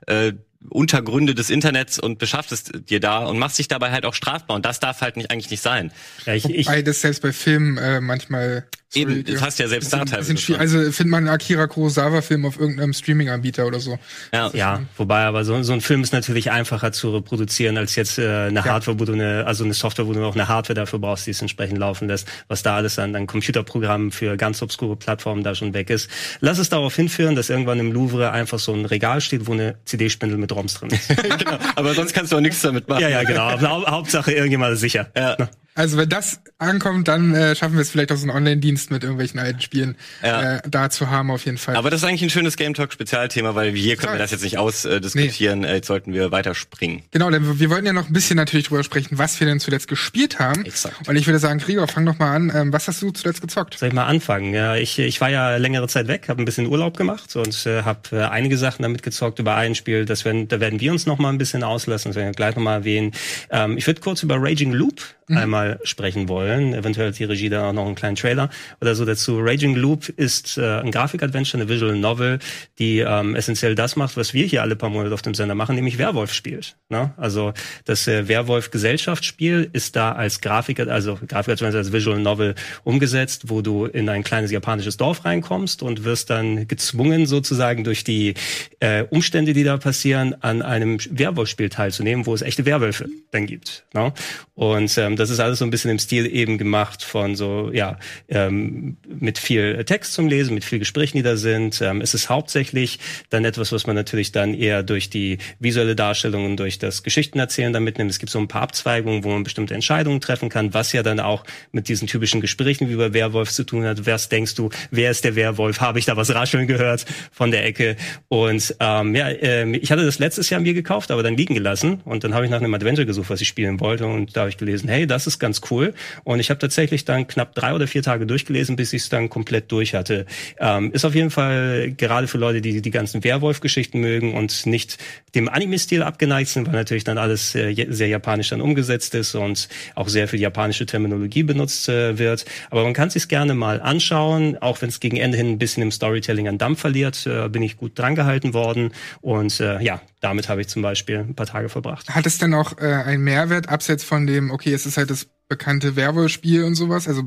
äh, Untergründe des Internets und beschaffst dir da und machst dich dabei halt auch strafbar. Und das darf halt nicht eigentlich nicht sein. Ja, ich, ich, Wobei das selbst bei Filmen äh, manchmal Eben, das hast ja selbst da bisschen- teilweise bisschen schwierig. schon. Also findet man einen Akira Kurosawa-Film auf irgendeinem Streaming-Anbieter oder so. Ja. Ja, wobei aber so, so ein Film ist natürlich einfacher zu reproduzieren als jetzt äh, eine Hardware, wo du eine, also eine Software, wo du noch eine Hardware dafür brauchst, die es entsprechend laufen lässt, was da alles an, an Computerprogrammen für ganz obskure Plattformen da schon weg ist. Lass es darauf hinführen, dass irgendwann im Louvre einfach so ein Regal steht, wo eine CD-Spindel mit ROMs drin ist. genau. Aber sonst kannst du auch nichts damit machen. ja, ja, genau. Hauptsache irgendjemand ist sicher. Ja. Also wenn das ankommt, dann äh, schaffen wir es vielleicht auch so einen Online-Dienst mit irgendwelchen alten Spielen Ja. äh, da zu haben auf jeden Fall. Aber das ist eigentlich ein schönes Game Talk Spezialthema, weil hier können wir das jetzt nicht ausdiskutieren. Äh, jetzt sollten wir weiterspringen. Genau, denn wir- wollten ja noch ein bisschen natürlich drüber sprechen, was wir denn zuletzt gespielt haben. Exakt. Und ich würde sagen, Gregor, fang doch mal an. Ähm, was hast du zuletzt gezockt? Soll ich mal anfangen? Ja, ich, ich war ja längere Zeit weg, habe ein bisschen Urlaub gemacht und äh, habe äh, einige Sachen damit gezockt über ein Spiel. Das werden, da werden wir uns noch mal ein bisschen auslassen, das werden wir gleich noch mal erwähnen. Ähm, ich würde kurz über Raging Loop einmal sprechen wollen. Eventuell hat die Regie da auch noch einen kleinen Trailer oder so dazu. Raging Loop ist äh, ein Grafik-Adventure, eine Visual Novel, die ähm, essentiell das macht, was wir hier alle paar Monate auf dem Sender machen, nämlich Werwolf spielt. Ne? Also das äh, Werwolf-Gesellschaftsspiel ist da als Grafik, also Grafik-Adventure als Visual Novel umgesetzt, wo du in ein kleines japanisches Dorf reinkommst und wirst dann gezwungen, sozusagen durch die äh, Umstände, die da passieren, an einem Werwolf-Spiel teilzunehmen, wo es echte Werwölfe dann gibt. Ne? Und ähm, das ist alles alles so ein bisschen im Stil eben gemacht von so, ja, ähm, mit viel Text zum Lesen, mit viel Gesprächen, die da sind. Ähm, es ist hauptsächlich dann etwas, was man natürlich dann eher durch die visuelle Darstellung und durch das Geschichtenerzählen da mitnimmt. Es gibt so ein paar Abzweigungen, wo man bestimmte Entscheidungen treffen kann, was ja dann auch mit diesen typischen Gesprächen wie bei Werwolf zu tun hat. Was denkst du, wer ist der Werwolf? Habe ich da was rascheln gehört von der Ecke? Und ähm, ja, äh, ich hatte das letztes Jahr mir gekauft, aber dann liegen gelassen. Und dann habe ich nach einem Adventure gesucht, was ich spielen wollte. Und da habe ich gelesen, hey, das ist ganz cool. Und ich habe tatsächlich dann knapp drei oder vier Tage durchgelesen, bis ich es dann komplett durch hatte. Ähm, ist auf jeden Fall gerade für Leute, die die ganzen Werwolf-Geschichten mögen und nicht dem Anime-Stil abgeneigt sind, weil natürlich dann alles äh, sehr japanisch dann umgesetzt ist und auch sehr viel japanische Terminologie benutzt äh, wird. Aber man kann sich gerne mal anschauen, auch wenn es gegen Ende hin ein bisschen im Storytelling an Dampf verliert, äh, bin ich gut drangehalten worden und ja, damit habe ich zum Beispiel ein paar Tage verbracht. Hat es denn auch einen Mehrwert, abseits von dem, okay, es ist halt das bekannte Werbespiel und sowas? Also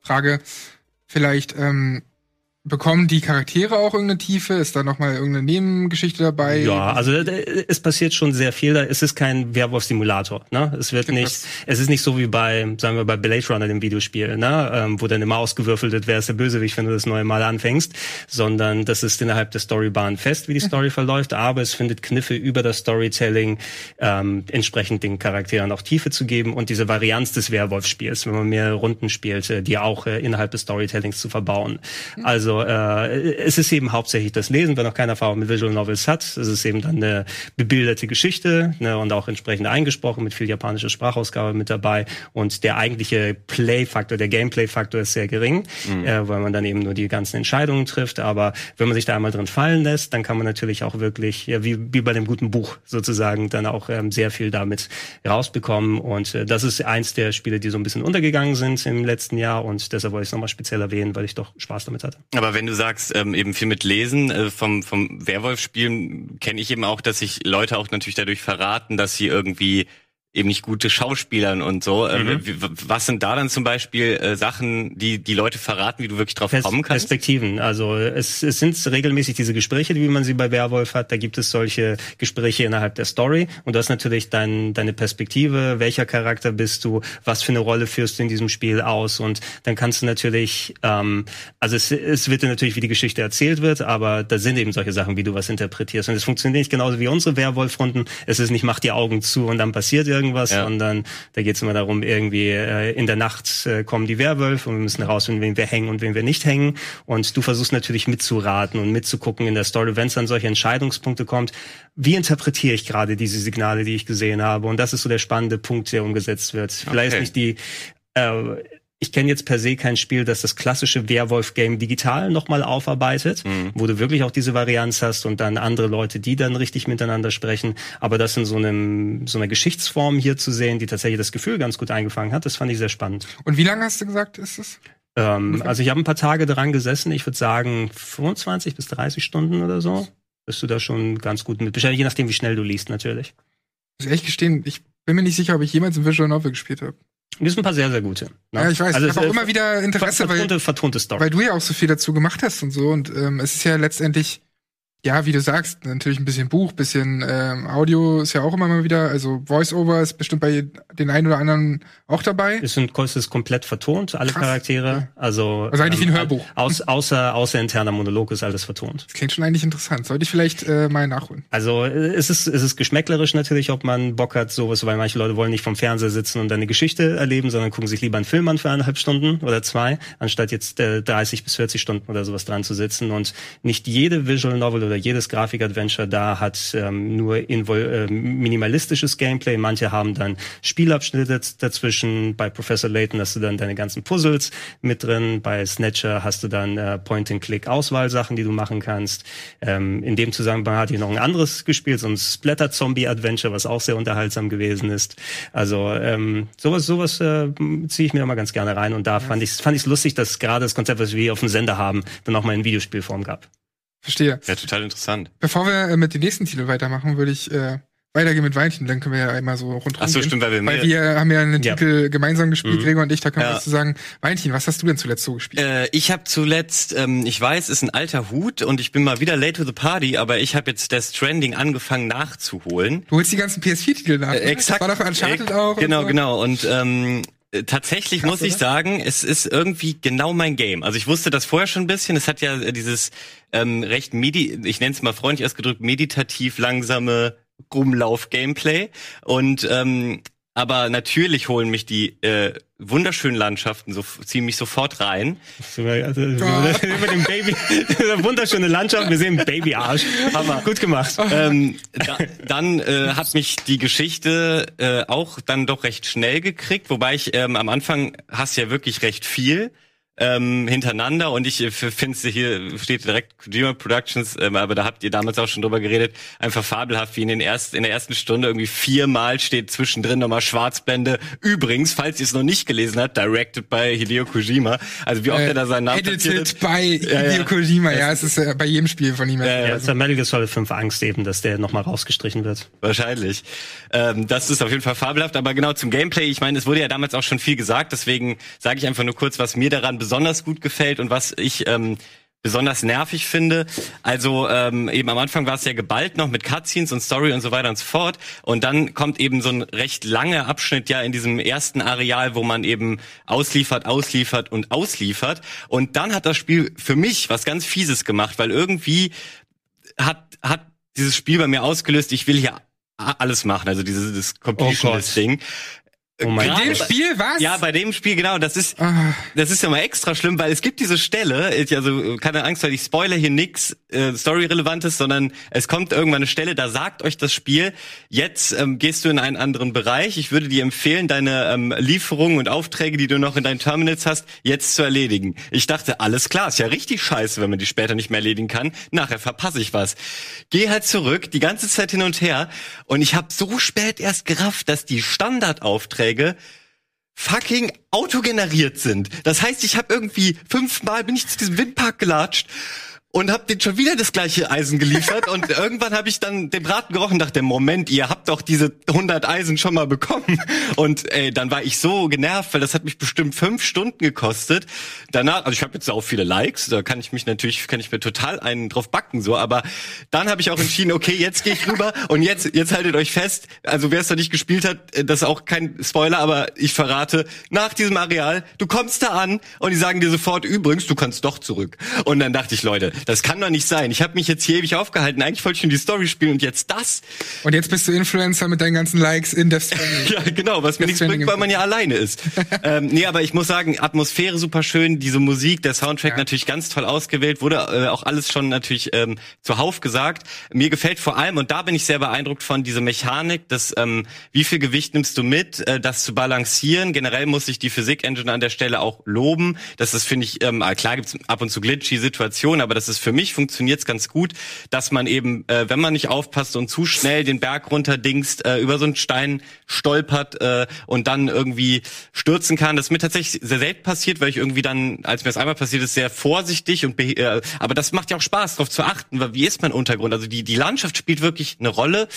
Frage, vielleicht ähm, Bekommen die Charaktere auch irgendeine Tiefe? Ist da noch mal irgendeine Nebengeschichte dabei? Ja, also äh, es passiert schon sehr viel. Es ist kein Werwolf-Simulator. Ne? Es wird nicht, es ist nicht so wie bei, sagen wir, bei Blade Runner, dem Videospiel, ne? Ähm, wo dann immer ausgewürfelt wird, wer ist der Bösewicht, wenn du das neue Mal anfängst, sondern das ist innerhalb der Storybahn fest, wie die Story verläuft, aber es findet Kniffe über das Storytelling, ähm, entsprechend den Charakteren auch Tiefe zu geben und diese Varianz des Werwolf-Spiels, wenn man mehr Runden spielt, äh, die auch äh, innerhalb des Storytellings zu verbauen. Also äh, es ist eben hauptsächlich das Lesen, wenn noch keine Erfahrung mit Visual Novels hat. Es ist eben dann eine bebilderte Geschichte ne, und auch entsprechend eingesprochen mit viel japanischer Sprachausgabe mit dabei. Und der eigentliche Play-Faktor, der Gameplay-Faktor ist sehr gering, mhm. äh, weil man dann eben nur die ganzen Entscheidungen trifft. Aber wenn man sich da einmal drin fallen lässt, dann kann man natürlich auch wirklich, ja, wie, wie bei dem guten Buch sozusagen, dann auch ähm, sehr viel damit rausbekommen. Und äh, das ist eins der Spiele, die so ein bisschen untergegangen sind im letzten Jahr. Und deshalb wollte ich es nochmal speziell erwähnen, weil ich doch Spaß damit hatte. Aber wenn du sagst, ähm, eben viel mit Lesen, äh, vom, vom Werwolf-Spielen kenne ich eben auch, dass sich Leute auch natürlich dadurch verraten, dass sie irgendwie eben nicht gute Schauspielern und so. Ähm, mhm. Was sind da dann zum Beispiel äh, Sachen, die die Leute verraten, wie du wirklich drauf Pers kommen kannst? Perspektiven. Also es, es sind regelmäßig diese Gespräche, wie man sie bei Werwolf hat. Da gibt es solche Gespräche innerhalb der Story und du hast natürlich dein, deine Perspektive, welcher Charakter bist du, was für eine Rolle führst du in diesem Spiel aus und dann kannst du natürlich, ähm, also es, es wird dir natürlich, wie die Geschichte erzählt wird, aber da sind eben solche Sachen, wie du was interpretierst und es funktioniert nicht genauso wie unsere Werwolf-Runden. Es ist nicht, mach die Augen zu und dann passiert irgendwas irgendwas, ja. sondern da geht es immer darum, irgendwie äh, in der Nacht äh, kommen die Werwölfe und wir müssen herausfinden, wen wir hängen und wen wir nicht hängen. Und du versuchst natürlich mitzuraten und mitzugucken in der Story, wenn es dann solche Entscheidungspunkte kommt, wie interpretiere ich gerade diese Signale, die ich gesehen habe? Und das ist so der spannende Punkt, der umgesetzt wird. Vielleicht okay. nicht die äh, ich kenne jetzt per se kein Spiel, das das klassische Werwolf-Game digital nochmal aufarbeitet, mhm. wo du wirklich auch diese Varianz hast und dann andere Leute, die dann richtig miteinander sprechen. Aber das in so einem so einer Geschichtsform hier zu sehen, die tatsächlich das Gefühl ganz gut eingefangen hat, das fand ich sehr spannend. Und wie lange hast du gesagt, ist es? Ähm, also ich habe ein paar Tage dran gesessen. Ich würde sagen 25 bis 30 Stunden oder so. Bist du da schon ganz gut mit beschäftigt, je nachdem, wie schnell du liest natürlich. Ich muss ehrlich gestehen, ich bin mir nicht sicher, ob ich jemals ein Visual Novel gespielt habe. Wir sind ein paar sehr, sehr gute. Ne? Ja, ich weiß. Also ich habe auch immer wieder Interesse, vertonte, weil, vertonte Story. weil du ja auch so viel dazu gemacht hast und so. Und ähm, es ist ja letztendlich ja, wie du sagst, natürlich ein bisschen Buch, bisschen ähm, Audio ist ja auch immer mal wieder, also Voice-Over ist bestimmt bei den einen oder anderen auch dabei. Es sind es ist komplett vertont, alle Krass. Charaktere. Ja. Also, also eigentlich ähm, wie ein ähm, Hörbuch. Aus, außer, außer interner Monolog ist alles vertont. Das klingt schon eigentlich interessant. Sollte ich vielleicht äh, mal nachholen. Also es ist, es ist geschmäcklerisch natürlich, ob man Bock hat, sowas, weil manche Leute wollen nicht vom Fernseher sitzen und eine Geschichte erleben, sondern gucken sich lieber einen Film an für eineinhalb Stunden oder zwei, anstatt jetzt äh, 30 bis 40 Stunden oder sowas dran zu sitzen. Und nicht jede Visual Novel oder jedes Grafik-Adventure da hat ähm, nur äh, minimalistisches Gameplay. Manche haben dann Spielabschnitte dazwischen. Bei Professor Layton hast du dann deine ganzen Puzzles mit drin. Bei Snatcher hast du dann äh, Point-and-Click-Auswahlsachen, die du machen kannst. Ähm, in dem Zusammenhang hatte ich noch ein anderes gespielt, so ein Splatter-Zombie-Adventure, was auch sehr unterhaltsam gewesen ist. Also ähm, sowas, sowas äh, ziehe ich mir immer ganz gerne rein. Und da fand ich fand ich lustig, dass gerade das Konzept, was wir auf dem Sender haben, dann auch mal in Videospielform gab. Verstehe. Ja, total interessant. Bevor wir äh, mit den nächsten Titeln weitermachen, würde ich äh, weitergehen mit Valentin, dann können wir ja einmal so rundherum Ach so, stimmt, weil wir, weil wir haben ja einen ja. Titel gemeinsam gespielt, mhm. Gregor und ich, da kann man ja. was zu sagen. Valentin, was hast du denn zuletzt so gespielt? Äh, ich habe zuletzt, ähm, ich weiß, ist ein alter Hut und ich bin mal wieder late to the party, aber ich habe jetzt das Trending angefangen nachzuholen. Du holst die ganzen PS4-Titel nach, äh, Exakt. Das war doch Uncharted äh, auch. Genau, so. genau. Und ähm, äh, tatsächlich Krass, muss ich oder? sagen, es ist irgendwie genau mein Game. Also ich wusste das vorher schon ein bisschen. Es hat ja äh, dieses ähm, recht medi, ich nenne es mal freundlich ausgedrückt, meditativ langsame Rumlauf-Gameplay. Und ähm, aber natürlich holen mich die äh, wunderschönen Landschaften so ziehen mich sofort rein. Also, über dem Baby, wunderschöne Landschaft, wir sehen Babyarsch. Hammer. Gut gemacht. ähm, da, dann äh, hat mich die Geschichte äh, auch dann doch recht schnell gekriegt, wobei ich ähm, am Anfang hast ja wirklich recht viel ähm, hintereinander und ich äh, finde hier steht direkt Kojima Productions, ähm, aber da habt ihr damals auch schon drüber geredet, einfach fabelhaft, wie in den ersten in der ersten Stunde irgendwie viermal steht zwischendrin nochmal Schwarzblende. Übrigens, falls ihr es noch nicht gelesen habt, directed by Hideo Kojima. Also wie oft er da seinen Namen Äh, Edited hat. bei Ja, ja. Hideo Kojima, ja, es ist äh, bei jedem Spiel von ihm. Ja, ist bei Metal Gear Solid 5 Angst eben, dass der nochmal rausgestrichen wird. Wahrscheinlich. Ähm, das ist auf jeden Fall fabelhaft. Aber genau zum Gameplay, ich meine, es wurde ja damals auch schon viel gesagt, deswegen sage ich einfach nur kurz, was mir daran besonders gut gefällt und was ich ähm, besonders nervig finde. Also ähm, eben am Anfang war es ja geballt noch mit Cutscenes und Story und so weiter und so fort. Und dann kommt eben so ein recht langer Abschnitt ja in diesem ersten Areal, wo man eben ausliefert, ausliefert und ausliefert. Und dann hat das Spiel für mich was ganz Fieses gemacht, weil irgendwie hat, hat dieses Spiel bei mir ausgelöst, ich will hier alles machen, also dieses, dieses Oh. Completionist-Ding. Oh mein In dem Gott. Spiel was? Ja, bei dem Spiel, genau, das ist, Ah. das ist ja mal extra schlimm, weil es gibt diese Stelle, ich- also keine Angst, weil ich spoiler hier nix äh, Story-Relevantes, sondern es kommt irgendwann eine Stelle, da sagt euch das Spiel, jetzt ähm, gehst du in einen anderen Bereich. Ich würde dir empfehlen, deine ähm, Lieferungen und Aufträge, die du noch in deinen Terminals hast, jetzt zu erledigen. Ich dachte, alles klar, ist ja richtig scheiße, wenn man die später nicht mehr erledigen kann. Nachher verpasse ich was. Geh halt zurück, die ganze Zeit hin und her und ich habe so spät erst gerafft, dass die Standardaufträge fucking autogeneriert sind. Das heißt, ich habe irgendwie fünfmal bin ich zu diesem Windpark gelatscht und hab den schon wieder das gleiche Eisen geliefert und irgendwann habe ich dann den Braten gerochen und dachte, Moment, ihr habt doch diese 100 Eisen schon mal bekommen und ey, dann war ich so genervt, weil das hat mich bestimmt fünf Stunden gekostet. Danach, also ich habe jetzt auch viele Likes, da kann ich mich natürlich, kann ich mir total einen drauf backen so, aber dann habe ich auch entschieden, okay, jetzt gehe ich rüber und jetzt, jetzt haltet euch fest, also wer es noch nicht gespielt hat, äh, das ist auch kein Spoiler, aber ich verrate, nach diesem Areal, du kommst da an und die sagen dir sofort, übrigens, du kannst doch zurück. Und dann dachte ich, Leute, das kann doch nicht sein. Ich habe mich jetzt hier ewig aufgehalten, eigentlich wollte ich schon die Story spielen und jetzt das? Und jetzt bist du Influencer mit deinen ganzen Likes in Death Stranding. Ja, genau, was mir nichts bringt, weil man ja alleine ist. ähm, nee, aber ich muss sagen, Atmosphäre super schön, diese Musik, der Soundtrack Ja. natürlich ganz toll ausgewählt, wurde äh, auch alles schon natürlich ähm, zuhauf gesagt. Mir gefällt vor allem, und da bin ich sehr beeindruckt von, diese Mechanik, dass ähm, wie viel Gewicht nimmst du mit, äh, das zu balancieren. Generell muss ich die Physik-Engine an der Stelle auch loben. Das ist, finde ich, ähm, klar gibt's ab und zu glitchy Situationen, aber das ist für mich funktioniert's ganz gut, dass man eben, äh, wenn man nicht aufpasst und zu schnell den Berg runterdingst, äh, über so einen Stein stolpert äh, und dann irgendwie stürzen kann. Das ist mir tatsächlich sehr selten passiert, weil ich irgendwie dann, als mir das einmal passiert ist, sehr vorsichtig und äh, aber das macht ja auch Spaß, darauf zu achten, weil wie ist mein Untergrund? Also die die Landschaft spielt wirklich eine Rolle.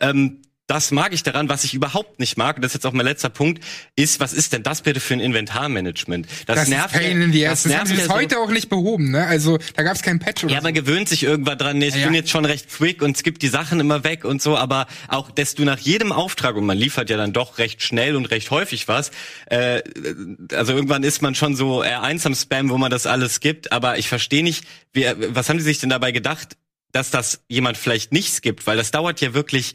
Ähm, das mag ich daran, was ich überhaupt nicht mag, und das ist jetzt auch mein letzter Punkt, ist, was ist denn das bitte für ein Inventarmanagement? Das, Das, nervt ist Pain in the ass. Das, haben nervt sie mir bis so. heute auch nicht behoben, ne? Also, da gab's kein Patch oder Ja, so. man gewöhnt sich irgendwann dran. Nee, Ich Ja. bin jetzt schon recht quick und skippt die Sachen immer weg und so, aber auch, dass du nach jedem Auftrag, und man liefert ja dann doch recht schnell und recht häufig was, äh, also irgendwann ist man schon so R1 am Spam, wo man das alles skippt, aber ich verstehe nicht, wie, was haben die sich denn dabei gedacht, dass das jemand vielleicht nicht skippt, weil das dauert ja wirklich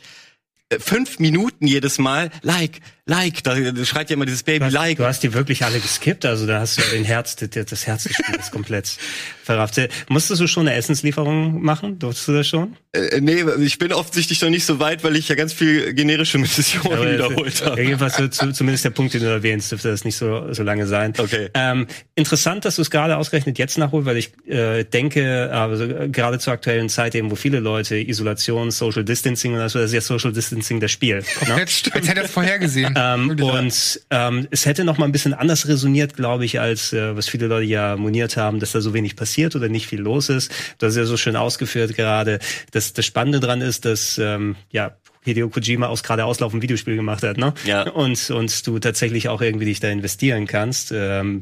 fünf Minuten jedes Mal, like, like, da schreit ja immer dieses Baby, Du hast, like. du hast die wirklich alle geskippt, also da hast du den Herz, das, das Herz des Spiels komplett verrafft. Äh, Musstest du schon eine Essenslieferung machen? Durftest du das schon? Äh, nee, ich bin offensichtlich noch nicht so weit, weil ich ja ganz viel generische Missionen Aber, äh, wiederholt habe. Jedenfalls so, zu, zumindest der Punkt, den du erwähnst, dürfte das nicht so, so lange sein. Okay. Ähm, interessant, dass du es gerade ausgerechnet jetzt nachholst, weil ich äh, denke, also, äh, gerade zur aktuellen Zeit eben, wo viele Leute Isolation, Social Distancing und so, das ist ja Social Distancing das Spiel. Ne? Jetzt stimmt. Als hätte er es vorhergesehen. Ähm, und ähm, es hätte noch mal ein bisschen anders resoniert, glaube ich, als äh, was viele Leute ja moniert haben, dass da so wenig passiert oder nicht viel los ist. Das ist ja so schön ausgeführt gerade. Das, das Spannende dran ist, dass ähm, ja Hideo Kojima aus gerade auslaufend Videospiel gemacht hat, ne? Ja. Und und du tatsächlich auch irgendwie dich da investieren kannst. Ähm,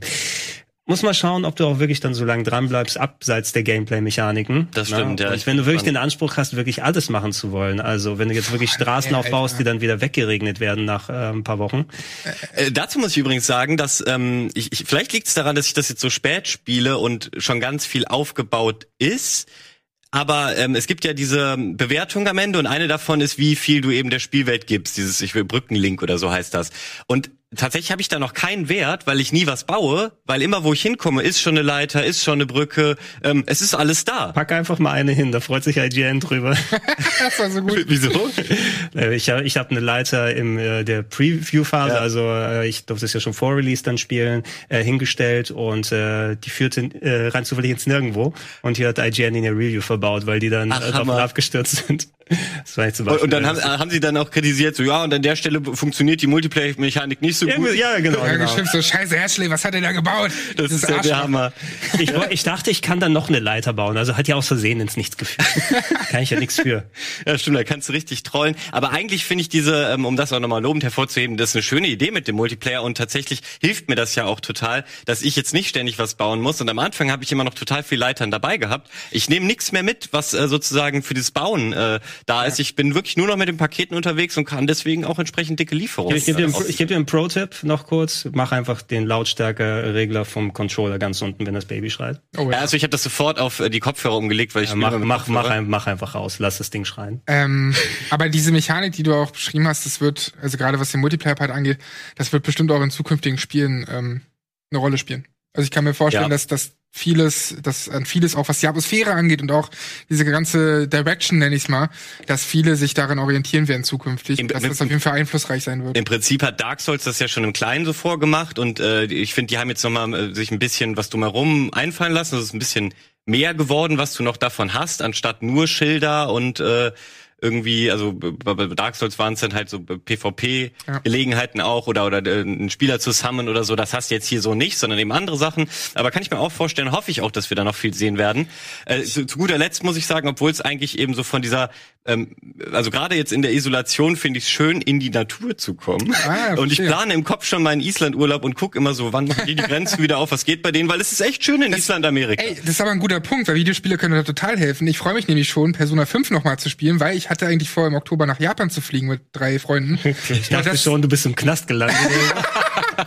muss mal schauen, ob du auch wirklich dann so lange dran bleibst, abseits der Gameplay-Mechaniken. Das stimmt, ja. Und wenn du wirklich den Anspruch hast, wirklich alles machen zu wollen, also wenn du jetzt wirklich Straßen aufbaust, die dann wieder weggeregnet werden nach äh, ein paar Wochen. Äh, dazu muss ich übrigens sagen, dass ähm, ich, ich vielleicht liegt es daran, dass ich das jetzt so spät spiele und schon ganz viel aufgebaut ist. Aber ähm, es gibt ja diese Bewertung am Ende und eine davon ist, wie viel du eben der Spielwelt gibst. Dieses, ich will Brückenlink oder so heißt das. Und tatsächlich habe ich da noch keinen Wert, weil ich nie was baue, weil immer wo ich hinkomme, ist schon eine Leiter, ist schon eine Brücke, ähm, es ist alles da. Pack einfach mal eine hin, da freut sich IGN drüber. Das war so gut. Wieso? Äh, ich habe ich hab eine Leiter im äh, der Preview-Phase, Ja. also äh, ich durfte es ja schon vor Release dann spielen, äh, hingestellt und äh, die führte äh, rein zufällig ins Nirgendwo. Und hier hat IGN in der Review verbaut, weil die dann Ach, äh, davon Hammer. abgestürzt sind. Das war nicht zum Und, und dann haben, haben sie dann auch kritisiert, so ja, und an der Stelle funktioniert die Multiplayer-Mechanik nicht so gut. Irgendwie- ja, genau. Ja, genau. geschimpft so, scheiße, Ashley, was hat er da gebaut? Das ist ja der Arschloch. Hammer. Ich, ich dachte, ich kann dann noch eine Leiter bauen. Also hat ja aus Versehen ins Nichts geführt. kann ich ja nichts für. Ja, stimmt, da kannst du richtig trollen. Aber eigentlich finde ich diese, ähm, um das auch nochmal lobend hervorzuheben, das ist eine schöne Idee mit dem Multiplayer und tatsächlich hilft mir das ja auch total, dass ich jetzt nicht ständig was bauen muss. Und am Anfang habe ich immer noch total viel Leitern dabei gehabt. Ich nehme nichts mehr mit, was äh, sozusagen für das Bauen äh, da ist. Ich bin wirklich nur noch mit den Paketen unterwegs und kann deswegen auch entsprechend dicke Lieferungen. Ich gebe dir, äh, ich geb dir einen Pro-Tipp noch kurz. Mach einfach den Lautstärke-Regler vom Controller ganz unten, wenn das Baby schreit. Oh, Ja, ja. also ich habe das sofort auf äh, die Kopfhörer umgelegt, weil ich Ja, mach, mach, mach, ein, mach einfach raus. Lass das Ding schreien. Ähm, aber diese Mechanik, die du auch beschrieben hast, das wird, also gerade was den Multiplayer-Part angeht, das wird bestimmt auch in zukünftigen Spielen ähm, eine Rolle spielen. Also ich kann mir vorstellen, Ja. dass das vieles, dass an vieles auch was die Atmosphäre angeht und auch diese ganze Direction, nenne ich es mal, dass viele sich daran orientieren werden zukünftig, Im- dass das auf jeden Fall einflussreich sein wird. Im Prinzip hat Dark Souls das ja schon im Kleinen so vorgemacht und äh, ich finde, die haben jetzt nochmal äh, sich ein bisschen was drumherum einfallen lassen. Das ist ein bisschen mehr geworden, was du noch davon hast, anstatt nur Schilder und äh, irgendwie, also bei Dark Souls waren es dann halt so PvP-Gelegenheiten auch oder oder äh, einen Spieler zu summonen oder so. Das hast du jetzt hier so nicht, sondern eben andere Sachen. Aber kann ich mir auch vorstellen, hoffe ich auch, dass wir da noch viel sehen werden. Äh, zu, zu guter Letzt muss ich sagen, obwohl es eigentlich eben so von dieser also gerade jetzt in der Isolation finde ich es schön, in die Natur zu kommen. Ah, und ich plane im Kopf schon meinen Island-Urlaub und guck immer so, wann machen die die Grenzen wieder auf, was geht bei denen, weil es ist echt schön in Island, Amerika. Ey, das ist aber ein guter Punkt, weil Videospiele können da total helfen. Ich freue mich nämlich schon, Persona 5 nochmal zu spielen, weil ich hatte eigentlich vor, im Oktober nach Japan zu fliegen mit drei Freunden. Ich dachte das- schon, du bist im Knast gelandet.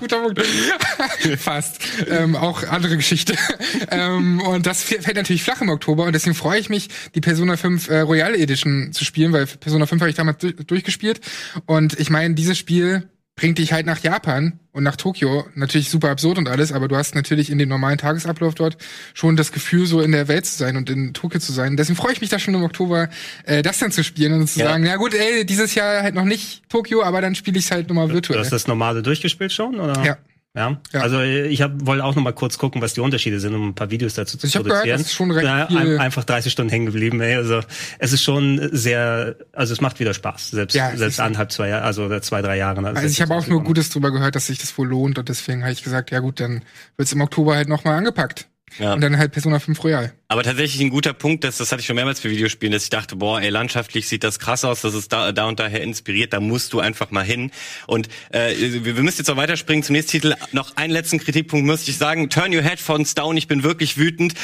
Guter Punkt. Fast. Ähm, auch andere Geschichte. ähm, und das fällt natürlich flach im Oktober und deswegen freue ich mich, die Persona 5 äh, Royal Edition zu spielen, weil Persona 5 habe ich damals du durchgespielt. Und ich meine, dieses Spiel bringt dich halt nach Japan und nach Tokio. Natürlich super absurd und alles, aber du hast natürlich in dem normalen Tagesablauf dort schon das Gefühl, so in der Welt zu sein und in Tokio zu sein. Deswegen freue ich mich da schon im Oktober, äh, das dann zu spielen und zu Ja. sagen, ja gut, ey, dieses Jahr halt noch nicht Tokio, aber dann spiele ich es halt nochmal Du virtuell. hast das normale durchgespielt schon, oder? Ja. Ja. Ja. Also äh, ich hab, wollte auch noch mal kurz gucken, was die Unterschiede sind, um ein paar Videos dazu zu Also ich gehört, produzieren. das ist schon recht ja, viel- ein, einfach 30 Stunden hängen geblieben. Ey. Also es ist schon sehr, also es macht wieder Spaß, selbst Ja, selbst anderthalb, zwei Jahre, also zwei, drei Jahre. Also ich habe auch nur Gutes drüber gehört, dass sich das wohl lohnt und deswegen habe ich gesagt, ja gut, dann wird's im Oktober halt nochmal angepackt. Ja. Und dann halt Persona 5 Royal. Aber tatsächlich ein guter Punkt, das, das hatte ich schon mehrmals für Videospielen, dass ich dachte, boah, ey, landschaftlich sieht das krass aus, das ist da, da und daher inspiriert, da musst du einfach mal hin. Und äh, wir, wir müssen jetzt auch weiterspringen zum nächsten Titel. Noch einen letzten Kritikpunkt müsste ich sagen. Turn Your Headphones Down, ich bin wirklich wütend.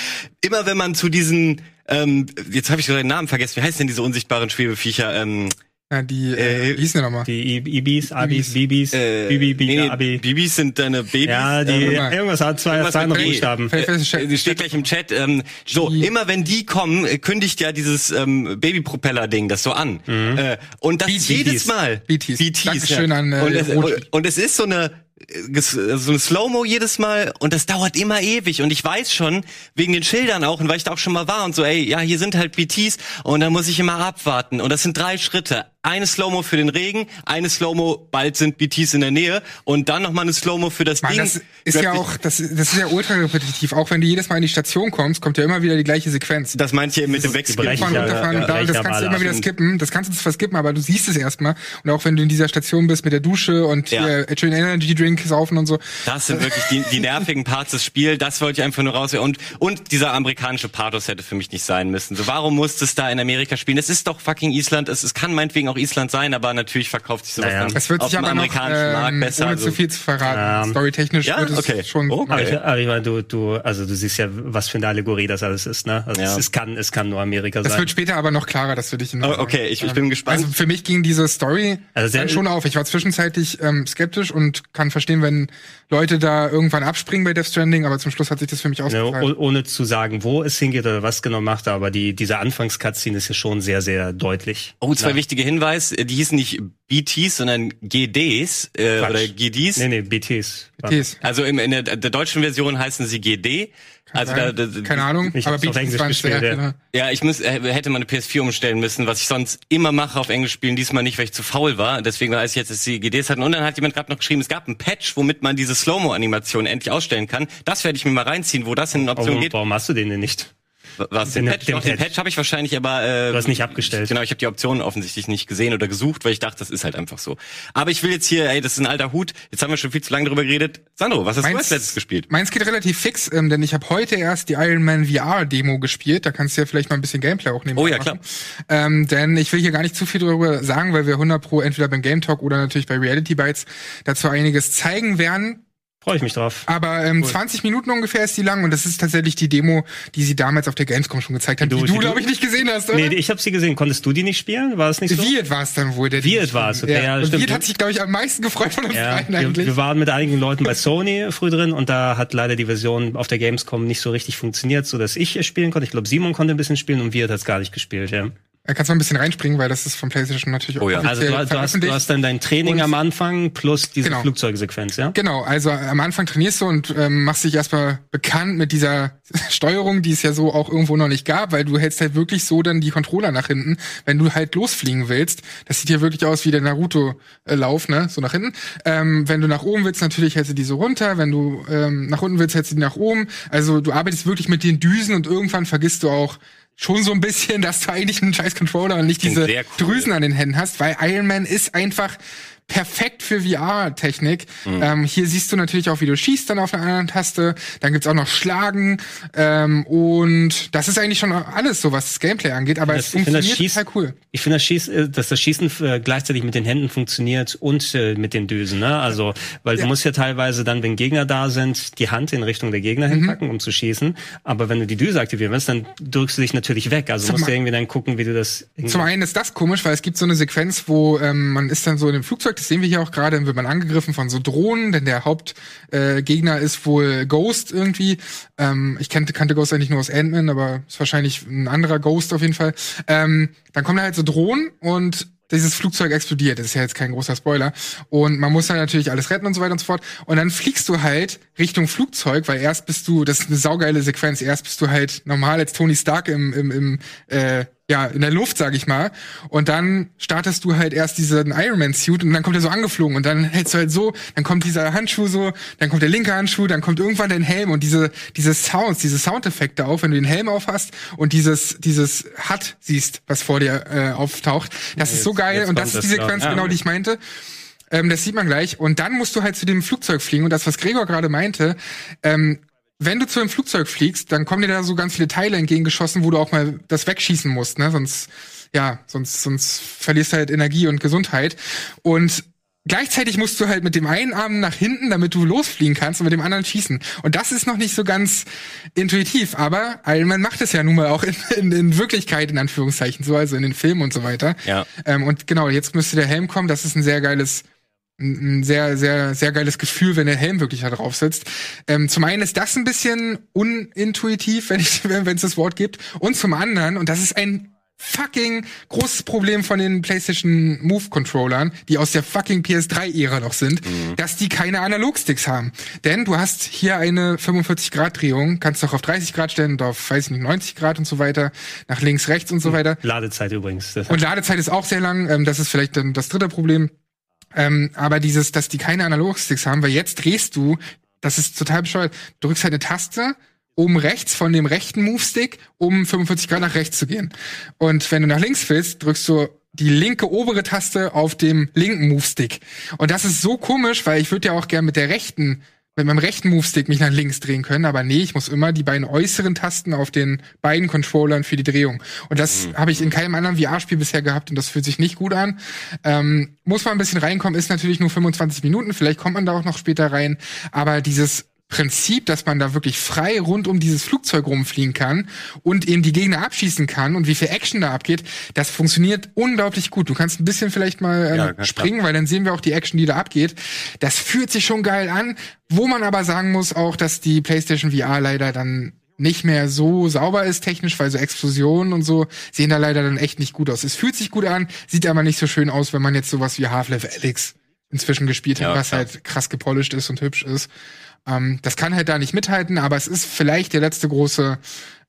Immer wenn man zu diesen, ähm, jetzt habe ich sogar den Namen vergessen, wie heißen denn diese unsichtbaren Schwebeviecher? Ähm, Ja, die, äh, Äh, wie hieß denn nochmal? Die I- Ibis, Abis, Bibis, äh, Bibi, Bibi, nee, Abi. Bibis sind deine Babys. Ja, die, mal. irgendwas hat zwei, Irgendwas zwei andere. Buchstaben. Äh, die steht gleich im Chat. Ähm, so, G. immer wenn die kommen, äh, kündigt ja dieses ähm, Babypropeller-Ding das so an. Äh, und das BTs. jedes Mal. BTs. Dankeschön ja. an, äh, und, es, und, und es ist so eine äh, ges- so ein Slow-Mo jedes Mal und das dauert immer ewig und ich weiß schon, wegen den Schildern auch und weil ich da auch schon mal war und so, ey, ja, hier sind halt BTs und da muss ich immer abwarten und das sind drei Schritte. Eine Slow-Mo für den Regen, eine Slow-Mo, bald sind BTs in der Nähe und dann nochmal eine Slow-Mo für das Mann, Ding. das ist ja auch, das, das ist ja ultra repetitiv. Auch wenn du jedes Mal in die Station kommst, kommt ja immer wieder die gleiche Sequenz. Das meint ihr mit dem Wegskippen. Ja, runterfahren, ja, und da, das kannst du immer wieder skippen. Das kannst du zwar skippen, aber du siehst es erstmal. Und auch wenn du in dieser Station bist mit der Dusche und Ja. hier schön Energy Drink saufen und so. Das sind wirklich die, die nervigen Parts des Spiels. Das wollte ich einfach nur raus. Und, und dieser amerikanische Pathos hätte für mich nicht sein müssen. So, warum muss es da in Amerika spielen? Es ist doch fucking Island. Es, es kann meinetwegen auch auch Island sein, aber natürlich verkauft sich sowas Naja. dann Es wird auf sich dem aber noch, amerikanischen Markt ähm, besser. ohne also- zu viel zu verraten. Ähm, Storytechnisch ja, wird es okay. schon. Oh, Aber okay. ich, aber ich meine, du, du, also du siehst ja, was für eine Allegorie das alles ist, ne? Also Ja. es, es kann, es kann nur Amerika Das sein. wird später aber noch klarer, das würde ich Ihnen Oh, okay, ich- ich bin gespannt. Also für mich ging diese Story Also sehr- dann schon auf. Ich war zwischenzeitlich ähm, skeptisch und kann verstehen, wenn Leute da irgendwann abspringen bei Death Stranding, aber zum Schluss hat sich das für mich ausgezahlt. oh- ohne zu sagen, wo es hingeht oder was genau macht, aber die, diese Anfangs-Cutscene ist ja schon sehr, sehr deutlich. Oh, zwei wichtige Hinweise. Die hießen nicht BTs, sondern GDs äh, Quatsch. oder GDs. Nee, nee, BTs. BTs. Also im, in der, der deutschen Version heißen sie GD. Also da, da, Keine Ahnung, Ich aber BTs Englisch gespielt, ja. genau. Ja, ich muss, äh, hätte meine PS4 umstellen müssen, was ich sonst immer mache auf Englisch spielen, diesmal nicht, weil ich zu faul war. Deswegen weiß ich jetzt, dass sie GDs hatten. Und dann hat jemand gerade noch geschrieben, es gab ein Patch, womit man diese Slow-Mo-Animation endlich ausstellen kann. Das werde ich mir mal reinziehen, wo das in Option Warum, geht. warum hast du den denn nicht? Was, den, Den- Patch? den Patch. Patch habe ich wahrscheinlich aber... Äh, Du hast nicht abgestellt. Genau, ich habe die Optionen offensichtlich nicht gesehen oder gesucht, weil ich dachte, das ist halt einfach so. Aber ich will jetzt hier, ey, das ist ein alter Hut. Jetzt haben wir schon viel zu lange drüber geredet. Sandro, was hast du als letztes gespielt? Meins geht relativ fix, ähm, denn ich habe heute erst die Iron Man VR Demo gespielt. Da kannst du ja vielleicht mal ein bisschen Gameplay auch nehmen. Oh ja, klar. Ähm, denn ich will hier gar nicht zu viel darüber sagen, weil wir 100 pro entweder beim Game Talk oder natürlich bei Reality Bites dazu einiges zeigen werden. Freue ich mich drauf. Aber ähm, 20 Minuten ungefähr ist die lang und das ist tatsächlich die Demo, die sie damals auf der Gamescom schon gezeigt hat, Du- die die du, glaube ich, nicht gesehen hast, oder? Nee, ich habe sie gesehen. Konntest du die nicht spielen? War es nicht so? Viet war es dann wohl, der Viet war es, okay, ja, und stimmt. Viet hat sich, glaube ich, am meisten gefreut von uns Ja, beiden wir, eigentlich. wir waren mit einigen Leuten bei Sony früh drin und da hat leider die Version auf der Gamescom nicht so richtig funktioniert, so dass ich es spielen konnte. Ich glaube, Simon konnte ein bisschen spielen und wir hat es gar nicht gespielt. Ja. Da kannst du mal ein bisschen reinspringen, weil das ist von PlayStation natürlich Oh ja. Also du, du, hast, du hast dann dein Training am Anfang plus diese Genau. Flugzeugsequenz, ja? Genau, also am Anfang trainierst du und ähm, machst dich erstmal bekannt mit dieser Steuerung, die es ja so auch irgendwo noch nicht gab, weil du hältst halt wirklich so dann die Controller nach hinten, wenn du halt losfliegen willst. Das sieht ja wirklich aus wie der Naruto-Lauf, ne? So nach hinten. Ähm, wenn du nach oben willst, natürlich hältst du die so runter. Wenn du ähm, nach unten willst, hältst du die nach oben. Also du arbeitest wirklich mit den Düsen und irgendwann vergisst du auch schon so ein bisschen, dass du eigentlich einen scheiß Controller und nicht diese cool. Drüsen an den Händen hast, weil Iron Man ist einfach perfekt für VR-Technik. Mhm. Ähm, hier siehst du natürlich auch, wie du schießt dann auf einer anderen Taste. Dann gibt's auch noch Schlagen. Ähm, und das ist eigentlich schon alles, so was das Gameplay angeht. Aber es Ich finde das funktioniert Schießen, total cool. ich finde das Schießen, äh, dass das Schießen äh, gleichzeitig mit den Händen funktioniert und äh, mit den Düsen, ne? Also, weil du musst ja teilweise dann, wenn Gegner da sind, die Hand in Richtung der Gegner Mhm. hinpacken, um zu schießen. Aber wenn du die Düse aktivieren willst, dann drückst du dich natürlich weg. Also Zum musst du irgendwie dann gucken, wie du das Zum einen ist das komisch, weil es gibt so eine Sequenz, wo ähm, man ist dann so in dem Flugzeug, das sehen wir hier auch gerade, dann wird man angegriffen von so Drohnen, denn der Hauptgegner äh, ist wohl Ghost irgendwie. Ähm, ich kannte, kannte Ghost eigentlich nur aus Ant-Man, aber ist wahrscheinlich ein anderer Ghost auf jeden Fall. Ähm, dann kommen da halt so Drohnen und dieses Flugzeug explodiert. Das ist ja jetzt kein großer Spoiler. Und man muss dann natürlich alles retten und so weiter und so fort. Und dann fliegst du halt Richtung Flugzeug, weil erst bist du, das ist eine saugeile Sequenz, erst bist du halt normal als Tony Stark im, im, im äh, ja, in der Luft, sag ich mal. Und dann startest du halt erst diesen Iron Man Suit und dann kommt er so angeflogen und dann hältst du halt so, dann kommt dieser Handschuh so, dann kommt der linke Handschuh, dann kommt irgendwann dein Helm und diese, diese Sounds, diese Soundeffekte auf, wenn du den Helm auf hast und dieses, dieses Hut siehst, was vor dir äh, auftaucht. Das ist so jetzt- geil jetzt und das ist die klar. Sequenz Ja, genau, die ich meinte. Ähm, das sieht man gleich. Und dann musst du halt zu dem Flugzeug fliegen. Und das, was Gregor gerade meinte, ähm, wenn du zu dem Flugzeug fliegst, dann kommen dir da so ganz viele Teile entgegengeschossen, wo du auch mal das wegschießen musst, ne? Sonst, ja, sonst, sonst verlierst du halt Energie und Gesundheit. Und gleichzeitig musst du halt mit dem einen Arm nach hinten, damit du losfliegen kannst und mit dem anderen schießen. Und das ist noch nicht so ganz intuitiv, aber Iron Man macht es ja nun mal auch in, in, in Wirklichkeit, in Anführungszeichen, so, also in den Filmen und so weiter. Ja. Ähm, und genau, jetzt müsste der Helm kommen. Das ist ein sehr geiles, ein sehr, sehr, sehr geiles Gefühl, wenn der Helm wirklich da drauf sitzt. Ähm, zum einen ist das ein bisschen unintuitiv, wenn ich, wenn es das Wort gibt. Und zum anderen, und das ist ein fucking großes Problem von den PlayStation Move Controllern, die aus der fucking PS3-Ära noch sind, dass die keine Analogsticks haben. Denn du hast hier eine 45 Grad Drehung, kannst doch auf 30 Grad stellen und auf, weiß ich nicht, 90 Grad und so weiter, nach links, rechts und so weiter. Ladezeit übrigens. Und Ladezeit ist auch sehr lang. Ähm, das ist vielleicht dann das dritte Problem. Ähm, aber dieses, dass die keine Analogsticks haben, weil jetzt drehst du, das ist total bescheuert, drückst halt eine Taste oben rechts von dem rechten Move-Stick, um 45 Grad nach rechts zu gehen. Und wenn du nach links willst, drückst du die linke obere Taste auf dem linken Move-Stick. Und das ist so komisch, weil ich würde ja auch gern mit der rechten mit meinem rechten Move-Stick mich nach links drehen können, aber nee, ich muss immer die beiden äußeren Tasten auf den beiden Controllern für die Drehung. Und das mhm. habe ich in keinem anderen VR-Spiel bisher gehabt und das fühlt sich nicht gut an. Ähm, muss man ein bisschen reinkommen, ist natürlich nur 25 Minuten, vielleicht kommt man da auch noch später rein, aber dieses Prinzip, dass man da wirklich frei rund um dieses Flugzeug rumfliegen kann und eben die Gegner abschießen kann und wie viel Action da abgeht, das funktioniert unglaublich gut. Du kannst ein bisschen vielleicht mal äh, ja, springen, weil dann sehen wir auch die Action, die da abgeht. Das fühlt sich schon geil an, wo man aber sagen muss auch, dass die PlayStation VR leider dann nicht mehr so sauber ist technisch, weil so Explosionen und so sehen da leider dann echt nicht gut aus. Es fühlt sich gut an, sieht aber nicht so schön aus, wenn man jetzt sowas wie Half-Life Alyx inzwischen gespielt hat, ja, was halt krass gepolished ist und hübsch ist. Ähm, das kann halt da nicht mithalten, aber es ist vielleicht der letzte große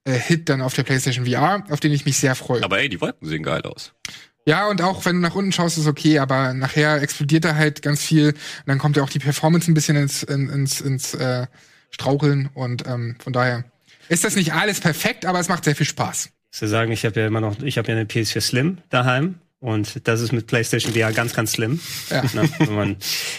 äh, Hit dann auf der PlayStation VR, auf den ich mich sehr freue. Aber ey, die Wolken sehen geil aus. Ja, und auch wenn du nach unten schaust, ist okay, aber nachher explodiert da halt ganz viel und dann kommt ja auch die Performance ein bisschen ins, ins, ins äh, Straucheln und ähm, von daher ist das nicht alles perfekt, aber es macht sehr viel Spaß. Zu sagen, ich habe ja immer noch, ich habe ja eine PS4 Slim daheim und das ist mit PlayStation VR ganz, ganz slim, ja. ne, wenn man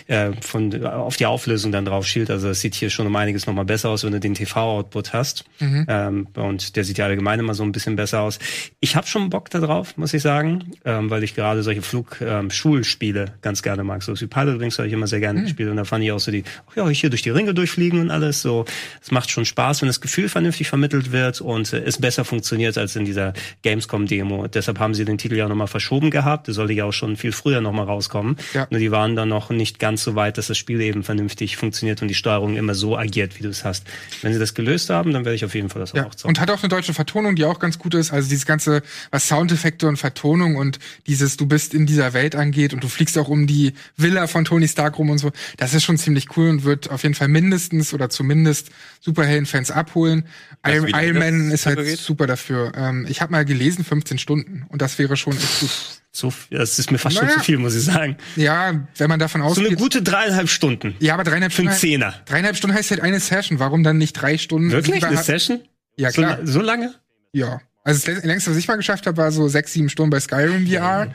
äh, von auf die Auflösung dann drauf schielt. Also es sieht hier schon um einiges nochmal besser aus, wenn du den TV-Output hast. Mhm. Ähm, und der sieht ja allgemein immer so ein bisschen besser aus. Ich habe schon Bock da drauf, muss ich sagen, ähm, weil ich gerade solche Flug-Schulspiele ähm, ganz gerne mag. So wie Pilot Wings habe ich immer sehr gerne mhm. gespielt. Und da fand ich auch so die, ach ja, hier durch die Ringe durchfliegen und alles. So, es macht schon Spaß, wenn das Gefühl vernünftig vermittelt wird und äh, es besser funktioniert als in dieser Gamescom-Demo. Deshalb haben sie den Titel ja nochmal verschoben gehabt. Das sollte ja auch schon viel früher nochmal rauskommen. Ja. Nur die waren dann noch nicht ganz so weit, dass das Spiel eben vernünftig funktioniert und die Steuerung immer so agiert, wie du es hast. Wenn sie das gelöst haben, dann werde ich auf jeden Fall das ja. auch zocken. Und hat auch eine deutsche Vertonung, die auch ganz gut ist. Also dieses ganze, was Soundeffekte und Vertonung und dieses, du bist in dieser Welt angeht und du fliegst auch um die Villa von Tony Stark rum und so. Das ist schon ziemlich cool und wird auf jeden Fall mindestens oder zumindest Superhelden-Fans abholen. Iron, Iron Man ist halt geht? super dafür. Ähm, ich habe mal gelesen, 15 Stunden. Und das wäre schon echt gut. So, das ist mir fast naja. schon zu viel, muss ich sagen. Ja, wenn man davon ausgeht. So eine gute dreieinhalb Stunden. Ja, aber dreieinhalb Stunden. Für einen Zehner. Dreieinhalb Stunden heißt halt eine Session. Warum dann nicht drei Stunden? Wirklich? Eine Session? Ja, klar. So, so lange? Ja. Also das längste, was ich mal geschafft habe, war so sechs, sieben Stunden bei Skyrim VR. Mhm.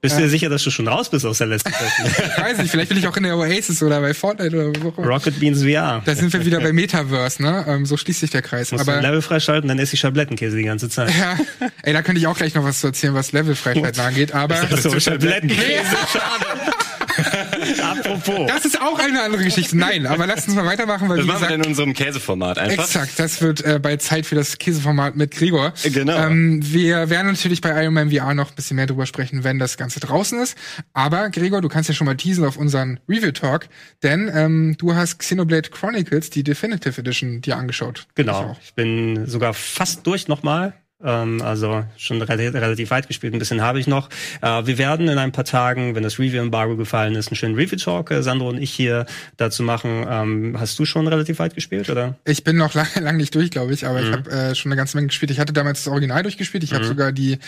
Bist du dir sicher, dass du schon raus bist aus der letzten Session? Weiß nicht, vielleicht bin ich auch in der Oasis oder bei Fortnite oder wo. Rocket Beans VR. Da sind wir wieder bei Metaverse, ne? Ähm, so schließt sich der Kreis. Musst Aber Level freischalten, dann esse ich Schablettenkäse die ganze Zeit. Ja. Ey, da könnte ich auch gleich noch was zu erzählen, was Level freischalten angeht, aber. So, Schablettenkäse, schade. Apropos. Das ist auch eine andere Geschichte. Nein, aber lasst uns mal weitermachen, weil das wie machen gesagt, wir in unserem Käseformat einfach. Exakt, das wird äh, bei Zeit für das Käseformat mit Gregor. Genau. Ähm, wir werden natürlich bei Iron Man VR noch ein bisschen mehr drüber sprechen, wenn das Ganze draußen ist. Aber Gregor, du kannst ja schon mal teasen auf unseren Review Talk, denn ähm, du hast Xenoblade Chronicles, die Definitive Edition, dir angeschaut. Genau. Ich, ich bin sogar fast durch nochmal. Ähm, also schon relativ, relativ weit gespielt, ein bisschen habe ich noch. Äh, wir werden in ein paar Tagen, wenn das Review-Embargo gefallen ist, einen schönen Review-Talk, äh, Sandro und ich hier dazu machen. Ähm, hast du schon relativ weit gespielt, oder? Ich bin noch lange lang nicht durch, glaube ich, aber mhm. ich habe äh, schon eine ganze Menge gespielt. Ich hatte damals das Original durchgespielt. Ich mhm. habe sogar die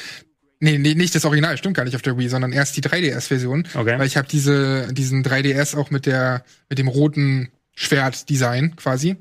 Nee, nee, nicht das Original, stimmt gar nicht auf der Wii, sondern erst die 3DS-Version. Okay. Weil ich habe diese, diesen 3DS auch mit der, mit dem roten Schwert-Design quasi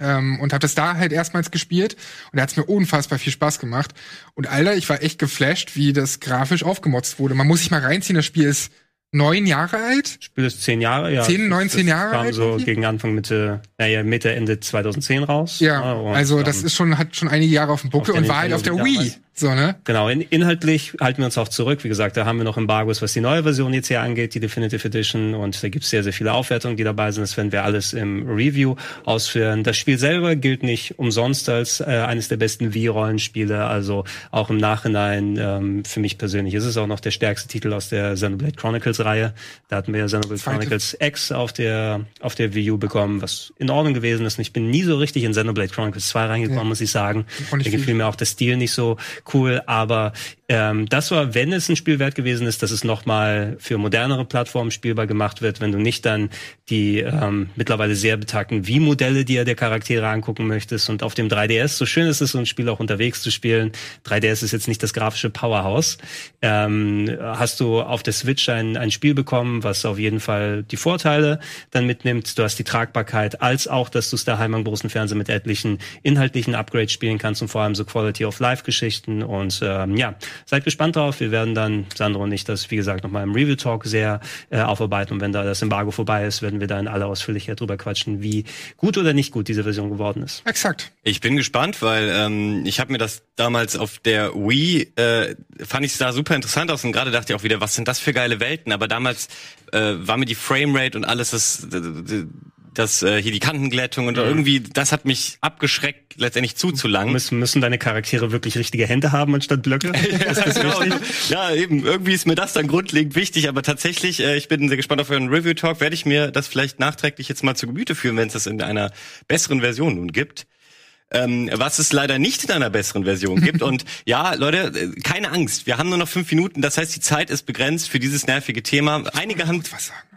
ähm, und habe das da halt erstmals gespielt und da hat's mir unfassbar viel Spaß gemacht. Und Alter, ich war echt geflasht, wie das grafisch aufgemotzt wurde. Man muss sich mal reinziehen, das Spiel ist neun Jahre alt. Das Spiel ist zehn Jahre, ja. Zehn, neunzehn Jahre kam alt. so gegen Anfang Mitte, naja, Mitte, Ende 2010 raus. Ja, also das ist schon, hat schon einige Jahre auf dem Buckel und war halt auf der Wii. Damals. So, ne? Genau, in, inhaltlich halten wir uns auch zurück. Wie gesagt, da haben wir noch Embargos, was die neue Version jetzt hier angeht, die Definitive Edition. Und da gibt es sehr, sehr viele Aufwertungen, die dabei sind. Das werden wir alles im Review ausführen. Das Spiel selber gilt nicht umsonst als äh, eines der besten Wii-Rollenspiele. Also auch im Nachhinein, ähm, für mich persönlich, ist es auch noch der stärkste Titel aus der Xenoblade Chronicles-Reihe. Da hatten wir ja Xenoblade. Chronicles X auf der, auf der Wii U bekommen, was in Ordnung gewesen ist. Und ich bin nie so richtig in Xenoblade Chronicles 2 reingekommen, ja. muss ich sagen. Da gefiel mir auch der Stil nicht so cool, aber ähm, das war, wenn es ein Spiel wert gewesen ist, dass es nochmal für modernere Plattformen spielbar gemacht wird, wenn du nicht dann die ähm, mittlerweile sehr betagten Wii-Modelle dir der Charaktere angucken möchtest und auf dem 3DS, so schön ist es, so ein Spiel auch unterwegs zu spielen, 3DS ist jetzt nicht das grafische Powerhouse, ähm, hast du auf der Switch ein, ein Spiel bekommen, was auf jeden Fall die Vorteile dann mitnimmt. Du hast die Tragbarkeit, als auch, dass du es daheim am großen Fernseher mit etlichen inhaltlichen Upgrades spielen kannst und vor allem so Quality of Life Geschichten. Und ähm, ja, seid gespannt drauf. Wir werden dann, Sandro und ich, das, wie gesagt, nochmal im Review-Talk sehr äh, aufarbeiten. Und wenn da das Embargo vorbei ist, werden wir dann alle ausführlicher drüber quatschen, wie gut oder nicht gut diese Version geworden ist. Exakt. Ich bin gespannt, weil ähm, ich habe mir das damals auf der Wii, äh, fand ich da super interessant aus und gerade dachte ich auch wieder, was sind das für geile Welten? Aber damals äh, war mir die Framerate und alles das, das äh, hier die Kantenglättung und irgendwie, das hat mich abgeschreckt, letztendlich zuzulangen. Müssen, müssen deine Charaktere wirklich richtige Hände haben anstatt Blöcke? ja, genau. ja, eben. Irgendwie ist mir das dann grundlegend wichtig, aber tatsächlich, äh, ich bin sehr gespannt auf euren Review-Talk. Werde ich mir das vielleicht nachträglich jetzt mal zu Gemüte führen, wenn es das in einer besseren Version nun gibt. Ähm, was es leider nicht in einer besseren Version gibt. Und ja, Leute, äh, keine Angst. Wir haben nur noch fünf Minuten. Das heißt, die Zeit ist begrenzt für dieses nervige Thema. Einige haben?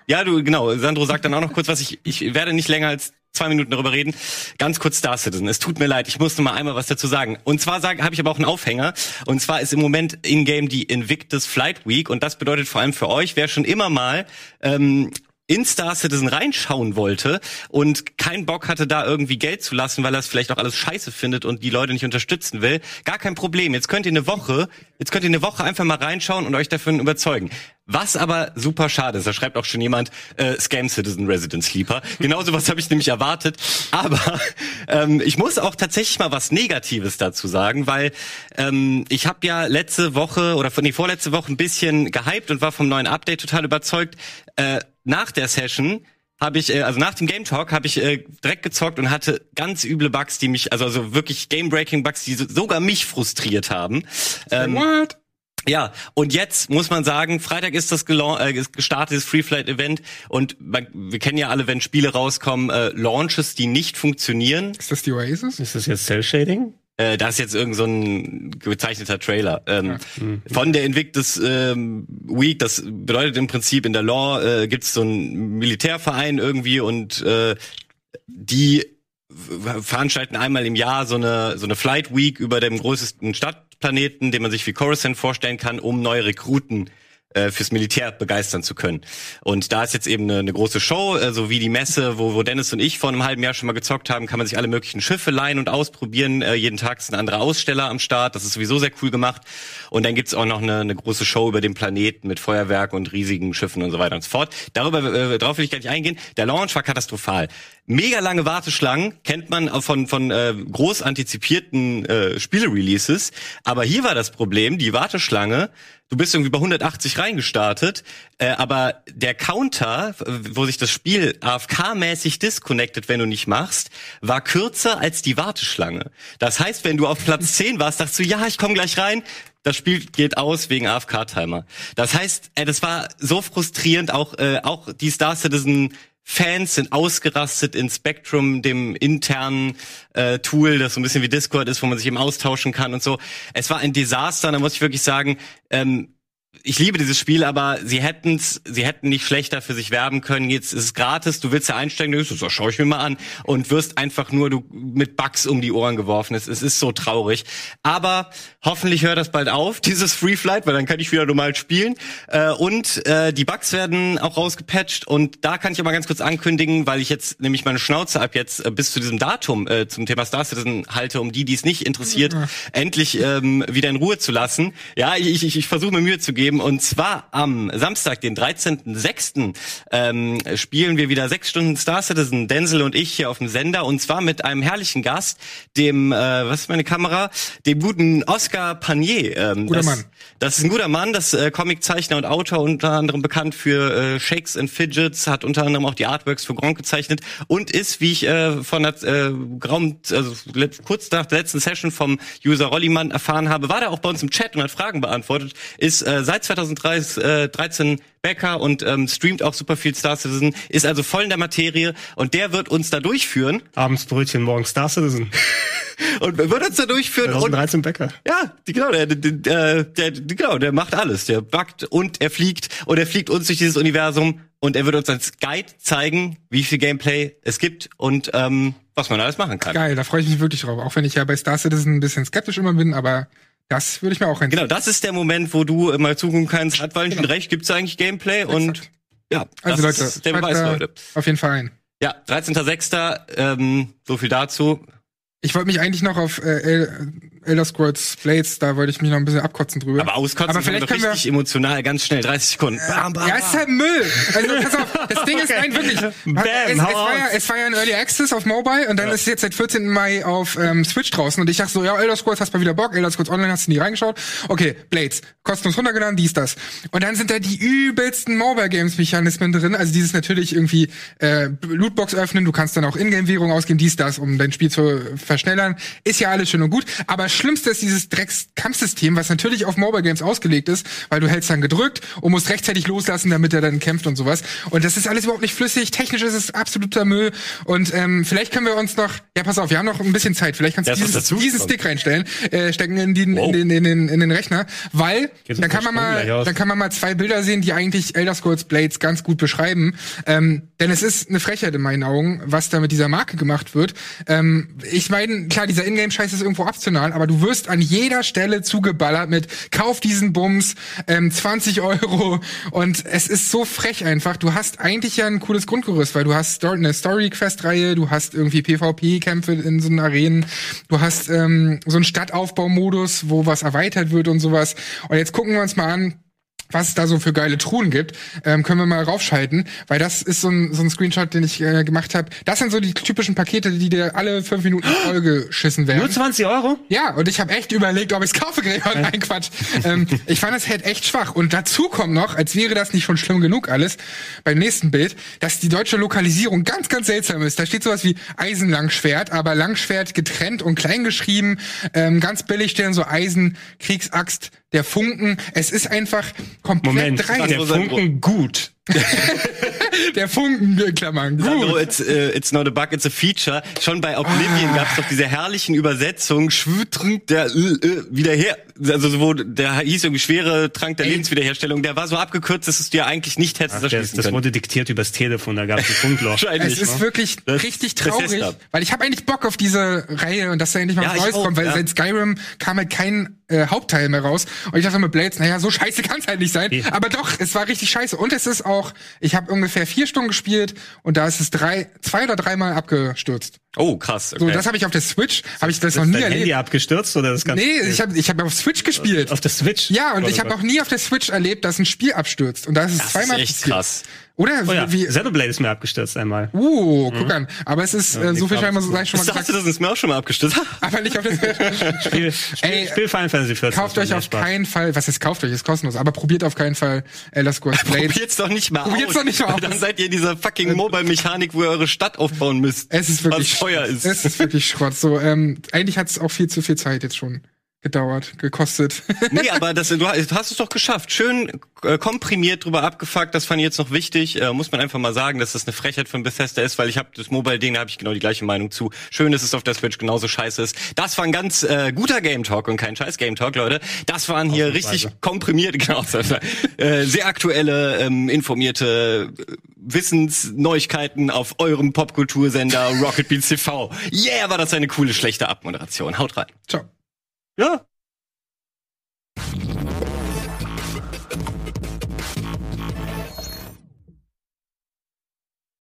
Ja, du, genau. Sandro sagt dann auch noch kurz was. Ich, ich werde nicht länger als zwei Minuten darüber reden. Ganz kurz Star Citizen. Es tut mir leid, ich musste mal einmal was dazu sagen. Und zwar habe ich aber auch einen Aufhänger. Und zwar ist im Moment in-game die Invictus Flight Week. Und das bedeutet vor allem für euch, wer schon immer mal ähm, in Star Citizen reinschauen wollte und keinen Bock hatte, da irgendwie Geld zu lassen, weil er es vielleicht auch alles scheiße findet und die Leute nicht unterstützen will, gar kein Problem. Jetzt könnt ihr eine Woche, jetzt könnt ihr eine Woche einfach mal reinschauen und euch davon überzeugen. Was aber super schade ist, da schreibt auch schon jemand, äh, Scam Citizen Resident Sleeper. Genauso was habe ich nämlich erwartet. Aber ähm, ich muss auch tatsächlich mal was Negatives dazu sagen, weil ähm, ich habe ja letzte Woche oder nee, vorletzte Woche ein bisschen gehypt und war vom neuen Update total überzeugt. Äh, nach der Session habe ich, äh, also nach dem Game Talk habe ich äh, direkt gezockt und hatte ganz üble Bugs, die mich, also, also wirklich Game-Breaking Bugs, die so, sogar mich frustriert haben. Ähm, What? Ja, und jetzt muss man sagen, Freitag ist das gelau- äh, ist gestartet, das Free Flight Event und man, wir kennen ja alle, wenn Spiele rauskommen, äh, Launches, die nicht funktionieren. Ist das die Oasis? Ist das jetzt Cell-Shading? Äh, das ist jetzt irgend so ein gezeichneter Trailer ähm, von der Invictus ähm, Week. Das bedeutet im Prinzip in der Law äh, gibt es so einen Militärverein irgendwie und äh, die veranstalten einmal im Jahr so eine so eine Flight Week über dem größten Stadtplaneten, den man sich wie Coruscant vorstellen kann, um neue Rekruten äh, fürs Militär begeistern zu können. Und da ist jetzt eben eine, eine große Show, äh, so wie die Messe, wo, wo Dennis und ich vor einem halben Jahr schon mal gezockt haben, kann man sich alle möglichen Schiffe leihen und ausprobieren. Äh, jeden Tag ist ein anderer Aussteller am Start. Das ist sowieso sehr cool gemacht. Und dann gibt's auch noch eine, eine große Show über den Planeten mit Feuerwerk und riesigen Schiffen und so weiter und so fort. Darüber äh, darauf will ich gar nicht eingehen. Der Launch war katastrophal. Mega lange Warteschlangen kennt man von von äh, groß antizipierten äh, Spiele-Releases, aber hier war das Problem, die Warteschlange du bist irgendwie bei 180 reingestartet, äh, aber der Counter, wo sich das Spiel AFK-mäßig disconnected, wenn du nicht machst, war kürzer als die Warteschlange. Das heißt, wenn du auf Platz 10 warst, dachtest du, ja, ich komme gleich rein, das Spiel geht aus wegen AFK-Timer. Das heißt, äh, das war so frustrierend, auch, äh, auch die Star Citizen Fans sind ausgerastet in Spectrum, dem internen äh, Tool, das so ein bisschen wie Discord ist, wo man sich eben austauschen kann und so. Es war ein Desaster, da muss ich wirklich sagen, ähm, ich liebe dieses Spiel, aber sie hätten's, sie hätten nicht schlechter für sich werben können. Jetzt ist es gratis, du willst ja einsteigen, du das schau ich mir mal an und wirst einfach nur du mit Bugs um die Ohren geworfen. Es, es ist so traurig. Aber hoffentlich hört das bald auf, dieses Free Flight, weil dann kann ich wieder normal spielen. Äh, und äh, die Bugs werden auch rausgepatcht und da kann ich aber ganz kurz ankündigen, weil ich jetzt nämlich meine Schnauze ab jetzt äh, bis zu diesem Datum äh, zum Thema Star Citizen halte, um die, die es nicht interessiert, endlich ähm, wieder in Ruhe zu lassen. Ja, ich, ich, ich versuche mir Mühe zu geben und zwar am Samstag, den 13.06. Ähm, spielen wir wieder sechs Stunden Star Citizen, Denzel und ich hier auf dem Sender und zwar mit einem herrlichen Gast, dem, äh, was ist meine Kamera, dem guten Oscar Panier. Ähm, Guter das, Mann. Das ist ein guter Mann, das äh, Comiczeichner und Autor, unter anderem bekannt für äh, Shakes and Fidgets, hat unter anderem auch die Artworks für Gronk gezeichnet und ist, wie ich äh, von der äh, Graum, also kurz nach der letzten Session vom User Rollimann erfahren habe, war der auch bei uns im Chat und hat Fragen beantwortet, ist äh, seit 2013 Bäcker und ähm, streamt auch super viel Star Citizen, ist also voll in der Materie und der wird uns da durchführen Abends Brötchen, morgens Star Citizen. und wird uns da durchführen und 2013 Bäcker. ja, die, genau, der, der, der, der, genau, der macht alles. Der backt und er fliegt und er fliegt uns durch dieses Universum und er wird uns als Guide zeigen, wie viel Gameplay es gibt und ähm, was man alles machen kann. Geil, da freue ich mich wirklich drauf. Auch wenn ich ja bei Star Citizen ein bisschen skeptisch immer bin, aber das würde ich mir auch reinziehen. Genau, das ist der Moment, wo du mal zugucken kannst, hat Valentin Genau. recht, gibt es eigentlich Gameplay und Exakt. ja, Also das Leute, ist der Beweis, Leute. auf jeden Fall ein. Ja, 13.06., ähm, so viel dazu. Ich wollte mich eigentlich noch auf äh, Elder Scrolls Blades, da wollte ich mich noch ein bisschen abkotzen drüber. Aber auskotzen Aber vielleicht können wir, richtig emotional, ganz schnell, 30 Sekunden. Bam, bam, Ja, es ist halt Müll. Also pass auf, das Ding ist nein wirklich. Bam, es, es, war ja, es war ja ein Early Access auf Mobile und dann ist es jetzt seit 14. Mai auf ähm, Switch draußen und ich dachte so, ja, Elder Scrolls hast mal wieder Bock, Elder Scrolls Online hast du nie reingeschaut. Okay, Blades, kostenlos runtergeladen, dies, das. Und dann sind da die übelsten Mobile Games Mechanismen drin, also dieses natürlich irgendwie äh, Lootbox öffnen, du kannst dann auch Ingame-Währung ausgeben, dies, das, um dein Spiel zu verschnellern. Ist ja alles schön und gut, aber schlimmste ist dieses Drecks-Kampfsystem, was natürlich auf Mobile Games ausgelegt ist, weil du hältst dann gedrückt und musst rechtzeitig loslassen, damit er dann kämpft und sowas. Und das ist alles überhaupt nicht flüssig. Technisch ist es absoluter Müll. Und ähm, vielleicht können wir uns noch, ja, pass auf, wir haben noch ein bisschen Zeit. Vielleicht kannst du dieses, diesen. Stick reinstellen, äh, stecken in, den, Wow. in, den, in, den, in den Rechner, weil Geht dann kann man mal, dann kann man mal zwei Bilder sehen, die eigentlich Elder Scrolls Blades ganz gut beschreiben. Ähm, denn es ist eine Frechheit in meinen Augen, was da mit dieser Marke gemacht wird. Ähm, ich meine, klar, dieser Ingame-Scheiß ist irgendwo optional, aber du wirst an jeder Stelle zugeballert mit Kauf diesen Bums, ähm, 20 Euro und es ist so frech einfach. Du hast eigentlich ja ein cooles Grundgerüst, weil du hast eine Story-Quest-Reihe, du hast irgendwie PvP-Kämpfe in so einen Arenen, du hast ähm, so einen Stadtaufbaumodus, wo was erweitert wird und sowas. Und jetzt gucken wir uns mal an, was es da so für geile Truhen gibt, ähm, können wir mal raufschalten, weil das ist so ein, so ein Screenshot, den ich äh, gemacht habe. Das sind so die typischen Pakete, die dir alle fünf Minuten vollgeschissen werden. Nur 20 Euro? Ja, und ich habe echt überlegt, ob ich es kaufe. Nein, Quatsch. ähm, ich fand das halt echt schwach. Und dazu kommt noch, als wäre das nicht schon schlimm genug alles, beim nächsten Bild, dass die deutsche Lokalisierung ganz, ganz seltsam ist. Da steht sowas wie Eisenlangschwert, aber Langschwert getrennt und klein geschrieben. Ähm, ganz billig stehen so Eisen, Kriegsaxt, der Funken. Es ist einfach komplett Moment, dreist. der Funken gut. Der Funken, in Klammern. Sandro, it's, äh, it's not a bug, it's a feature. Schon bei Oblivion Ah. gab's doch diese herrlichen Übersetzungen, Schwütrunk der äh, äh, wieder her, also so, wo der hieß irgendwie schwere Trank der Ey. Lebenswiederherstellung, der war so abgekürzt, dass es dir eigentlich nicht hättest Ach, das, das wurde diktiert übers Telefon, da gab es ein Funkloch. Es ist wirklich Das- richtig traurig, weil ich habe eigentlich Bock auf diese Reihe und dass da endlich mal Ja, was Neues auch, kommt, weil ja. seit Skyrim kam halt kein äh, Hauptteil mehr raus und ich dachte mit Blades, naja, so scheiße kann's halt nicht sein, Ja. aber doch, es war richtig scheiße und es ist auch, ich habe ungefähr vier Stunden gespielt und da ist es drei, zwei oder dreimal abgestürzt. Oh, krass. Okay. So, das habe ich auf der Switch, habe ich das noch Ist nie dein erlebt. Handy abgestürzt oder das ganze Nee, ich habe ich hab auf Switch gespielt. auf der Switch? ja, und Oh ich habe auch nie auf der Switch erlebt, dass ein Spiel abstürzt. Und da ist es das ist zweimal echt passiert. krass. Oder? Oh ja, Wie, Xenoblade ist mir abgestürzt einmal. uh, guck an. Aber es ist, äh, so viel ich scheinbar glaub, sei schon mal Ich dachte, gesagt. das ist mir auch schon mal abgestürzt. Aber nicht auf der Spiel, Spiel, Ey, Spiel Final Fantasy 14. Kauft das euch auf keinen Fall, was ist kauft euch, ist kostenlos, aber probiert auf keinen Fall Elder Scrolls Blade. Probiert's doch nicht mal Probiert's aus. doch nicht mal aus. Dann seid ihr in dieser fucking Mobile-Mechanik, wo ihr eure Stadt aufbauen müsst. Es ist wirklich was teuer ist. Es ist wirklich Schrott. So, ähm, eigentlich hat es auch viel zu viel Zeit jetzt schon gedauert, gekostet. Nee, aber das, du hast es doch geschafft. Schön äh, komprimiert drüber abgefuckt. Das fand ich jetzt noch wichtig. Äh, muss man einfach mal sagen, dass das eine Frechheit von Bethesda ist, weil ich habe das Mobile-Ding, da habe ich genau die gleiche Meinung zu. Schön, dass es auf der Switch genauso scheiße ist. Das war ein ganz äh, guter Game Talk und kein scheiß Game Talk, Leute. Das waren hier richtig komprimiert, genau. äh, sehr aktuelle, ähm, informierte äh, Wissensneuigkeiten auf eurem Popkultursender Rocket Beans TV. Yeah, war das eine coole, schlechte Abmoderation. Haut rein. Ciao. 야!